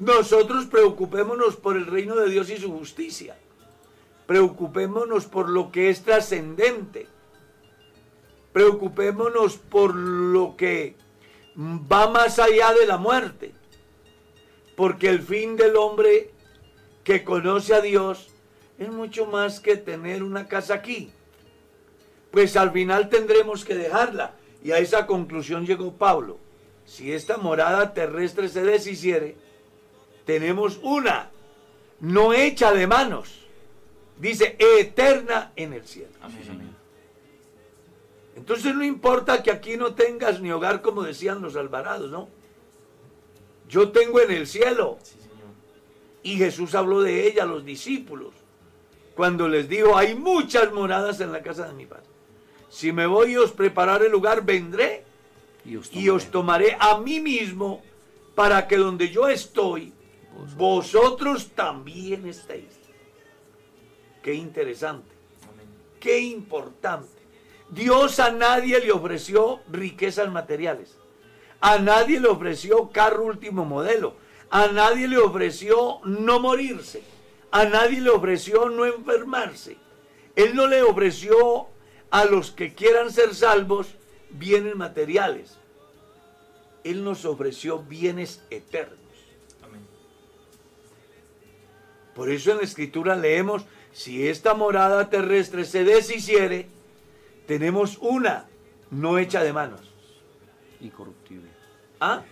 Nosotros preocupémonos por el reino de Dios y su justicia. Preocupémonos por lo que es trascendente. Preocupémonos por lo que va más allá de la muerte. Porque el fin del hombre que conoce a Dios es mucho más que tener una casa aquí. Pues al final tendremos que dejarla. Y a esa conclusión llegó Pablo. Si esta morada terrestre se deshiciere, tenemos una, no hecha de manos, dice eterna en el cielo. Entonces no importa que aquí no tengas ni hogar como decían los alvarados, ¿no? Yo tengo en el cielo. Y Jesús habló de ella a los discípulos cuando les dijo, hay muchas moradas en la casa de mi padre. Si me voy y os preparar el lugar, vendré Y os y os tomaré a mí mismo para que donde yo estoy, vosotros también estéis. Qué interesante, qué importante. Dios a nadie le ofreció riquezas materiales. A nadie le ofreció carro último modelo. A nadie le ofreció no morirse. A nadie le ofreció no enfermarse. Él no le ofreció a los que quieran ser salvos bienes materiales. Él nos ofreció bienes eternos. Por eso en la escritura leemos, si esta morada terrestre se deshiciere, tenemos una no hecha de manos. Incorruptible. ¿Ah?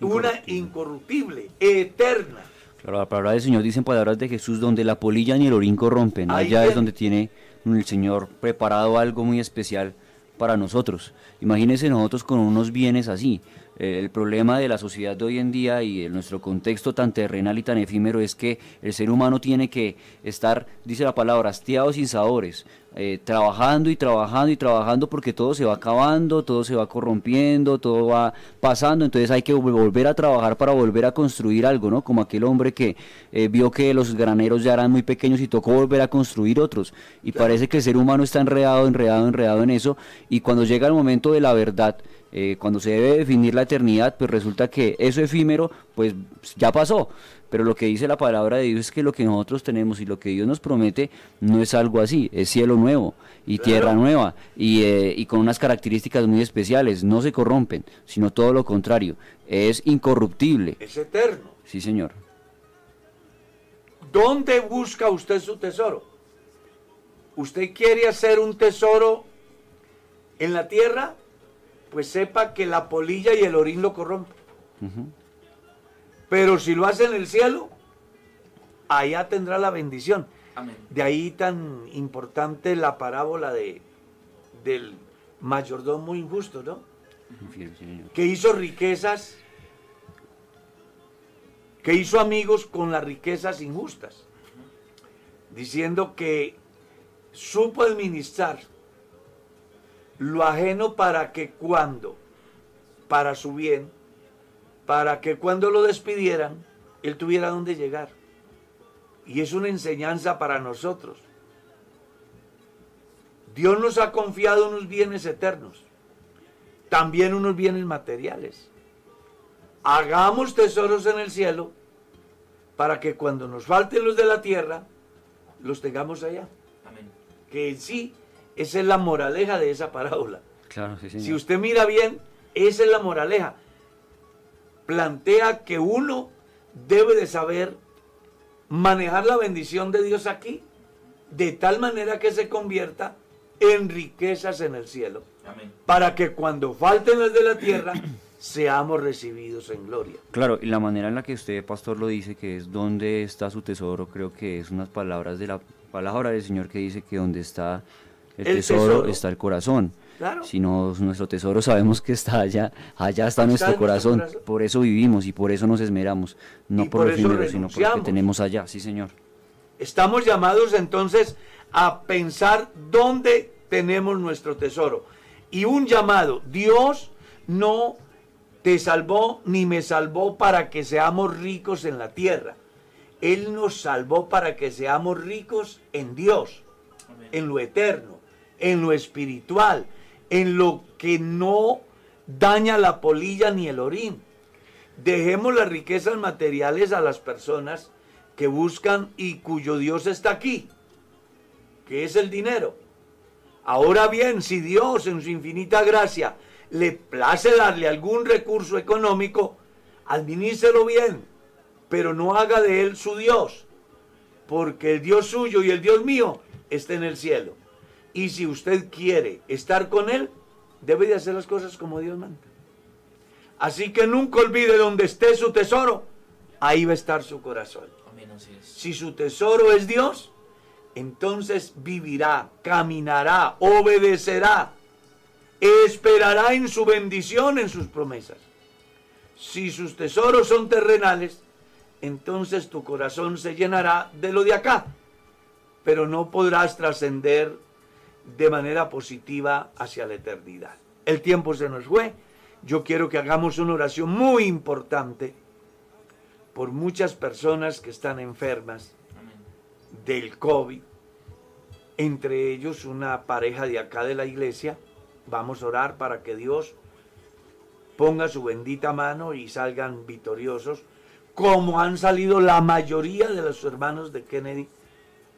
Una incorruptible, eterna. Claro, la palabra del Señor dice en palabras de Jesús, donde la polilla ni el orín corrompen. Allá es donde tiene el Señor preparado algo muy especial para nosotros. Imagínense nosotros con unos bienes así. El problema de la sociedad de hoy en día y de nuestro contexto tan terrenal y tan efímero es que el ser humano tiene que estar, dice la palabra, hastiado sin sabores, eh, trabajando y trabajando y trabajando porque todo se va acabando, todo se va corrompiendo, todo va pasando, entonces hay que volver a trabajar para volver a construir algo, ¿no? Como aquel hombre que eh, vio que los graneros ya eran muy pequeños y tocó volver a construir otros. Y parece que el ser humano está enredado, enredado, enredado en eso y cuando llega el momento de la verdad, eh, cuando se debe definir la eternidad, pues resulta que eso efímero, pues ya pasó. Pero lo que dice la palabra de Dios es que lo que nosotros tenemos y lo que Dios nos promete no es algo así, es cielo nuevo y tierra nueva y, eh, y con unas características muy especiales, no se corrompen, sino todo lo contrario, es incorruptible. Es eterno. Sí, Señor. ¿Dónde busca usted su tesoro? ¿Usted quiere hacer un tesoro en la tierra? Pues sepa que la polilla y el orín lo corrompen. Pero si lo hace en el cielo, allá tendrá la bendición. De ahí tan importante la parábola de, del mayordomo injusto, ¿no? Que hizo riquezas, que hizo amigos con las riquezas injustas, diciendo que supo administrar lo ajeno para que cuando, para su bien, para que cuando lo despidieran, él tuviera donde llegar. Y es una enseñanza para nosotros. Dios nos ha confiado unos bienes eternos, también unos bienes materiales. Hagamos tesoros en el cielo para que cuando nos falten los de la tierra, los tengamos allá. Amén. Que sí esa es la moraleja de esa parábola. Claro, sí, Si usted mira bien, esa es la moraleja. Plantea que uno debe de saber manejar la bendición de Dios aquí, de tal manera que se convierta en riquezas en el cielo. Para que cuando falten las de la tierra, [clears throat] seamos recibidos en gloria. Claro, y la manera en la que usted, pastor, lo dice, que es donde está su tesoro, creo que es unas palabras de la palabra del Señor que dice que donde está el, tesoro, está el corazón. Si no, nuestro tesoro sabemos que está allá, allá está, nuestro, corazón. Por eso vivimos y por eso nos esmeramos. No por, lo primero, sino por lo que tenemos allá. Sí, Señor. Estamos llamados entonces a pensar dónde tenemos nuestro tesoro. Y un llamado, Dios no te salvó ni me salvó para que seamos ricos en la tierra. Él nos salvó para que seamos ricos en Dios, en lo eterno en lo espiritual, en lo que no daña la polilla ni el orín. Dejemos las riquezas materiales a las personas que buscan y cuyo Dios está aquí, que es el dinero. Ahora bien, si Dios en su infinita gracia le place darle algún recurso económico, administrelo bien, pero no haga de él su Dios, porque el Dios suyo y el Dios mío está en el cielo. Y si usted quiere estar con Él, debe de hacer las cosas como Dios manda. Así que nunca olvide donde esté su tesoro, ahí va a estar su corazón. Si su tesoro es Dios, entonces vivirá, caminará, obedecerá, esperará en su bendición, en sus promesas. Si sus tesoros son terrenales, entonces tu corazón se llenará de lo de acá, pero no podrás trascender de manera positiva hacia la eternidad. El tiempo se nos fue. Yo quiero que hagamos una oración muy importante por muchas personas que están enfermas del COVID, entre ellos una pareja de acá de la iglesia. Vamos a orar para que Dios ponga su bendita mano y salgan victoriosos, como han salido la mayoría de los hermanos de Kennedy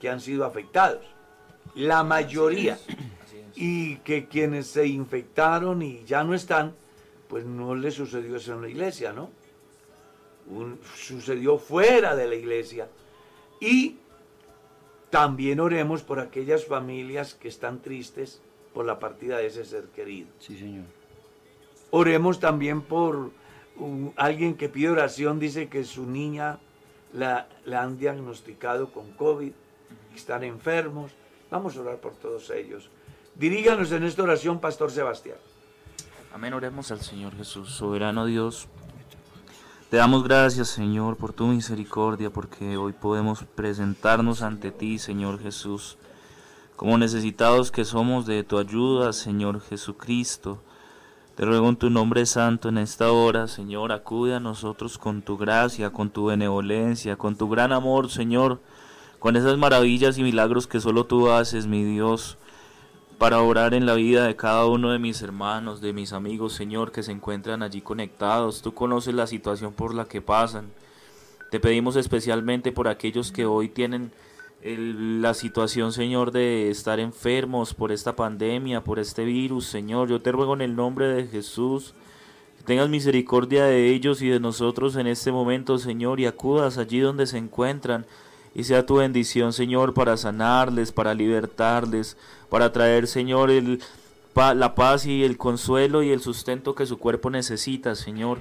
que han sido afectados la mayoría. Y que quienes se infectaron y ya no están, pues no le sucedió eso en la iglesia, ¿no? sucedió fuera de la iglesia. Y también oremos por aquellas familias que están tristes por la partida de ese ser querido. Sí, Señor. Oremos también por alguien que pide oración, dice que su niña la, la han diagnosticado con COVID, están enfermos. Vamos a orar por todos ellos. Diríganos en esta oración, Pastor Sebastián. Amén, oremos al Señor Jesús, soberano Dios. Te damos gracias, Señor, por tu misericordia, porque hoy podemos presentarnos ante ti, Señor Jesús, como necesitados que somos de tu ayuda, Señor Jesucristo. Te ruego en tu nombre santo en esta hora, Señor, acude a nosotros con tu gracia, con tu benevolencia, con tu gran amor, Señor, con esas maravillas y milagros que solo tú haces, mi Dios para orar en la vida de cada uno de mis hermanos, de mis amigos, Señor, que se encuentran allí conectados. Tú conoces la situación por la que pasan. Te pedimos especialmente por aquellos que hoy tienen la situación, Señor, de estar enfermos por esta pandemia, por este virus, Señor. Yo te ruego en el nombre de Jesús que tengas misericordia de ellos y de nosotros en este momento, Señor, y acudas allí donde se encuentran y sea tu bendición, Señor, para sanarles, para libertarles, para traer, Señor, el, la paz y el consuelo y el sustento que su cuerpo necesita, Señor.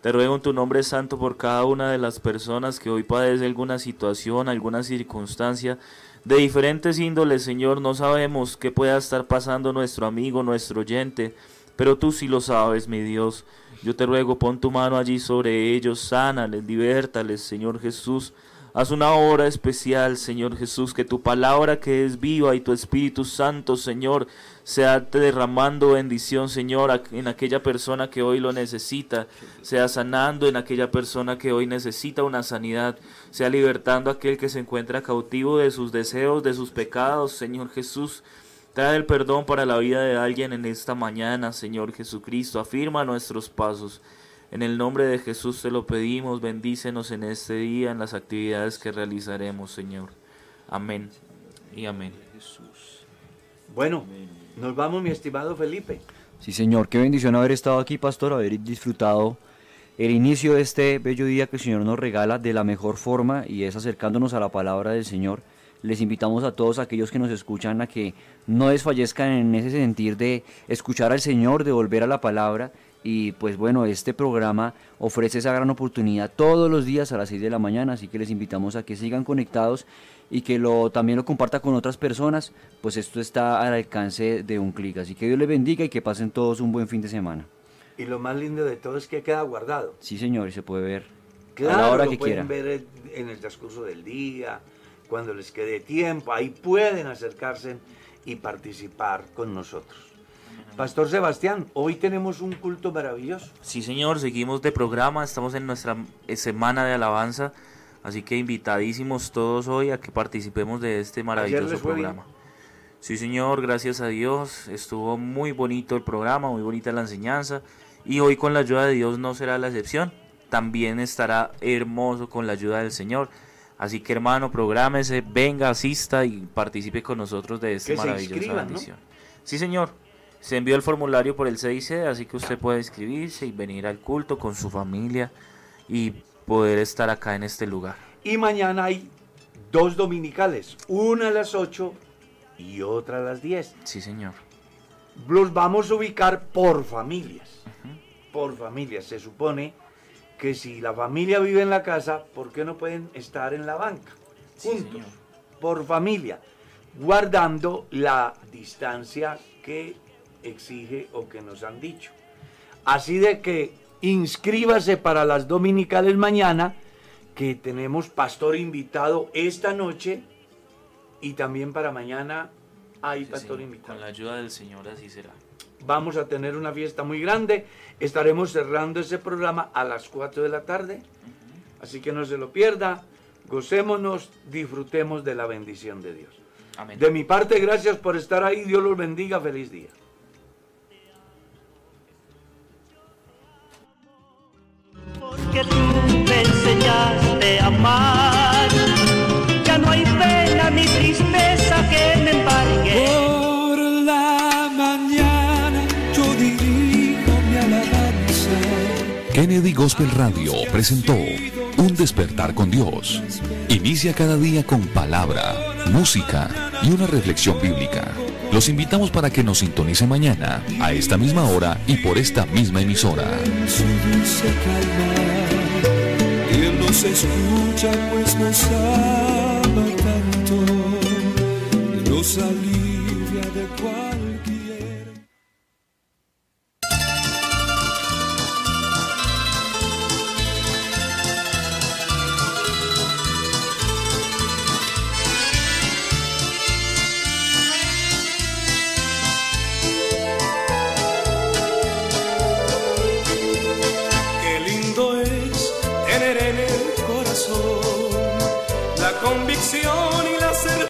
Te ruego en tu nombre santo por cada una de las personas que hoy padece alguna situación, alguna circunstancia de diferentes índoles, Señor. No sabemos qué pueda estar pasando nuestro amigo, nuestro oyente, pero tú sí lo sabes, mi Dios. Yo te ruego, pon tu mano allí sobre ellos, sánales, libertales, Señor Jesús. Haz una obra especial, Señor Jesús, que tu palabra que es viva y tu Espíritu Santo, Señor, sea derramando bendición, Señor, en aquella persona que hoy lo necesita, sea sanando en aquella persona que hoy necesita una sanidad, sea libertando a aquel que se encuentra cautivo de sus deseos, de sus pecados, Señor Jesús. Trae el perdón para la vida de alguien en esta mañana, Señor Jesucristo. Afirma nuestros pasos. En el nombre de Jesús te lo pedimos, bendícenos en este día, en las actividades que realizaremos, Señor. Amén y amén. Bueno, nos vamos, mi estimado Felipe. Sí, Señor, qué bendición haber estado aquí, pastor, haber disfrutado el inicio de este bello día que el Señor nos regala de la mejor forma y es acercándonos a la palabra del Señor. Les invitamos a todos aquellos que nos escuchan a que no desfallezcan en ese sentir de escuchar al Señor, de volver a la palabra y pues bueno, este programa ofrece esa gran oportunidad todos los días a las 6 de la mañana, así que les invitamos a que sigan conectados y que lo, también lo comparta con otras personas, pues esto está al alcance de un clic. Así que Dios les bendiga y que pasen todos un buen fin de semana. Y lo más lindo de todo es que queda guardado. Sí, señor, y se puede ver claro, a la hora que pueden ver en el transcurso del día, cuando les quede tiempo, ahí pueden acercarse y participar con nosotros. Pastor Sebastián, hoy tenemos un culto maravilloso. Sí, señor, seguimos de programa, estamos en nuestra eh, semana de alabanza, así que invitadísimos todos hoy a que participemos de este maravilloso programa. Sí, señor, gracias a Dios, estuvo muy bonito el programa, muy bonita la enseñanza, y hoy con la ayuda de Dios no será la excepción, también estará hermoso con la ayuda del Señor. Así que hermano, prográmese, venga, asista y participe con nosotros de esta maravillosa bendición. Sí, señor. Se envió el formulario por el CIC, así que usted puede inscribirse y venir al culto con su familia y poder estar acá en este lugar. Y mañana hay dos dominicales, una a las 8 y otra a las 10. Sí, señor. Los vamos a ubicar por familias. Por familias. Se supone que si la familia vive en la casa, ¿por qué no pueden estar en la banca? Juntos. por familia. Guardando la distancia que exige o que nos han dicho. Así de que inscríbase para las dominicales mañana, que tenemos pastor invitado esta noche y también para mañana hay pastor invitado. Con la ayuda del Señor así será. Vamos a tener una fiesta muy grande. Estaremos cerrando ese programa a las 4 de la tarde. Así que no se lo pierda. Gocémonos, disfrutemos de la bendición de Dios. De mi parte, gracias por estar ahí. Dios los bendiga. Feliz día. Que tú me enseñaste a amar. Ya no hay pena ni tristeza que me embargue. Por la mañana yo dirijo mi alabanza. Kennedy Gospel Radio presentó Un despertar con Dios. Inicia cada día con palabra, música y una reflexión bíblica. Los invitamos para que nos sintonice mañana, a esta misma hora y por esta misma emisora. Y la certeza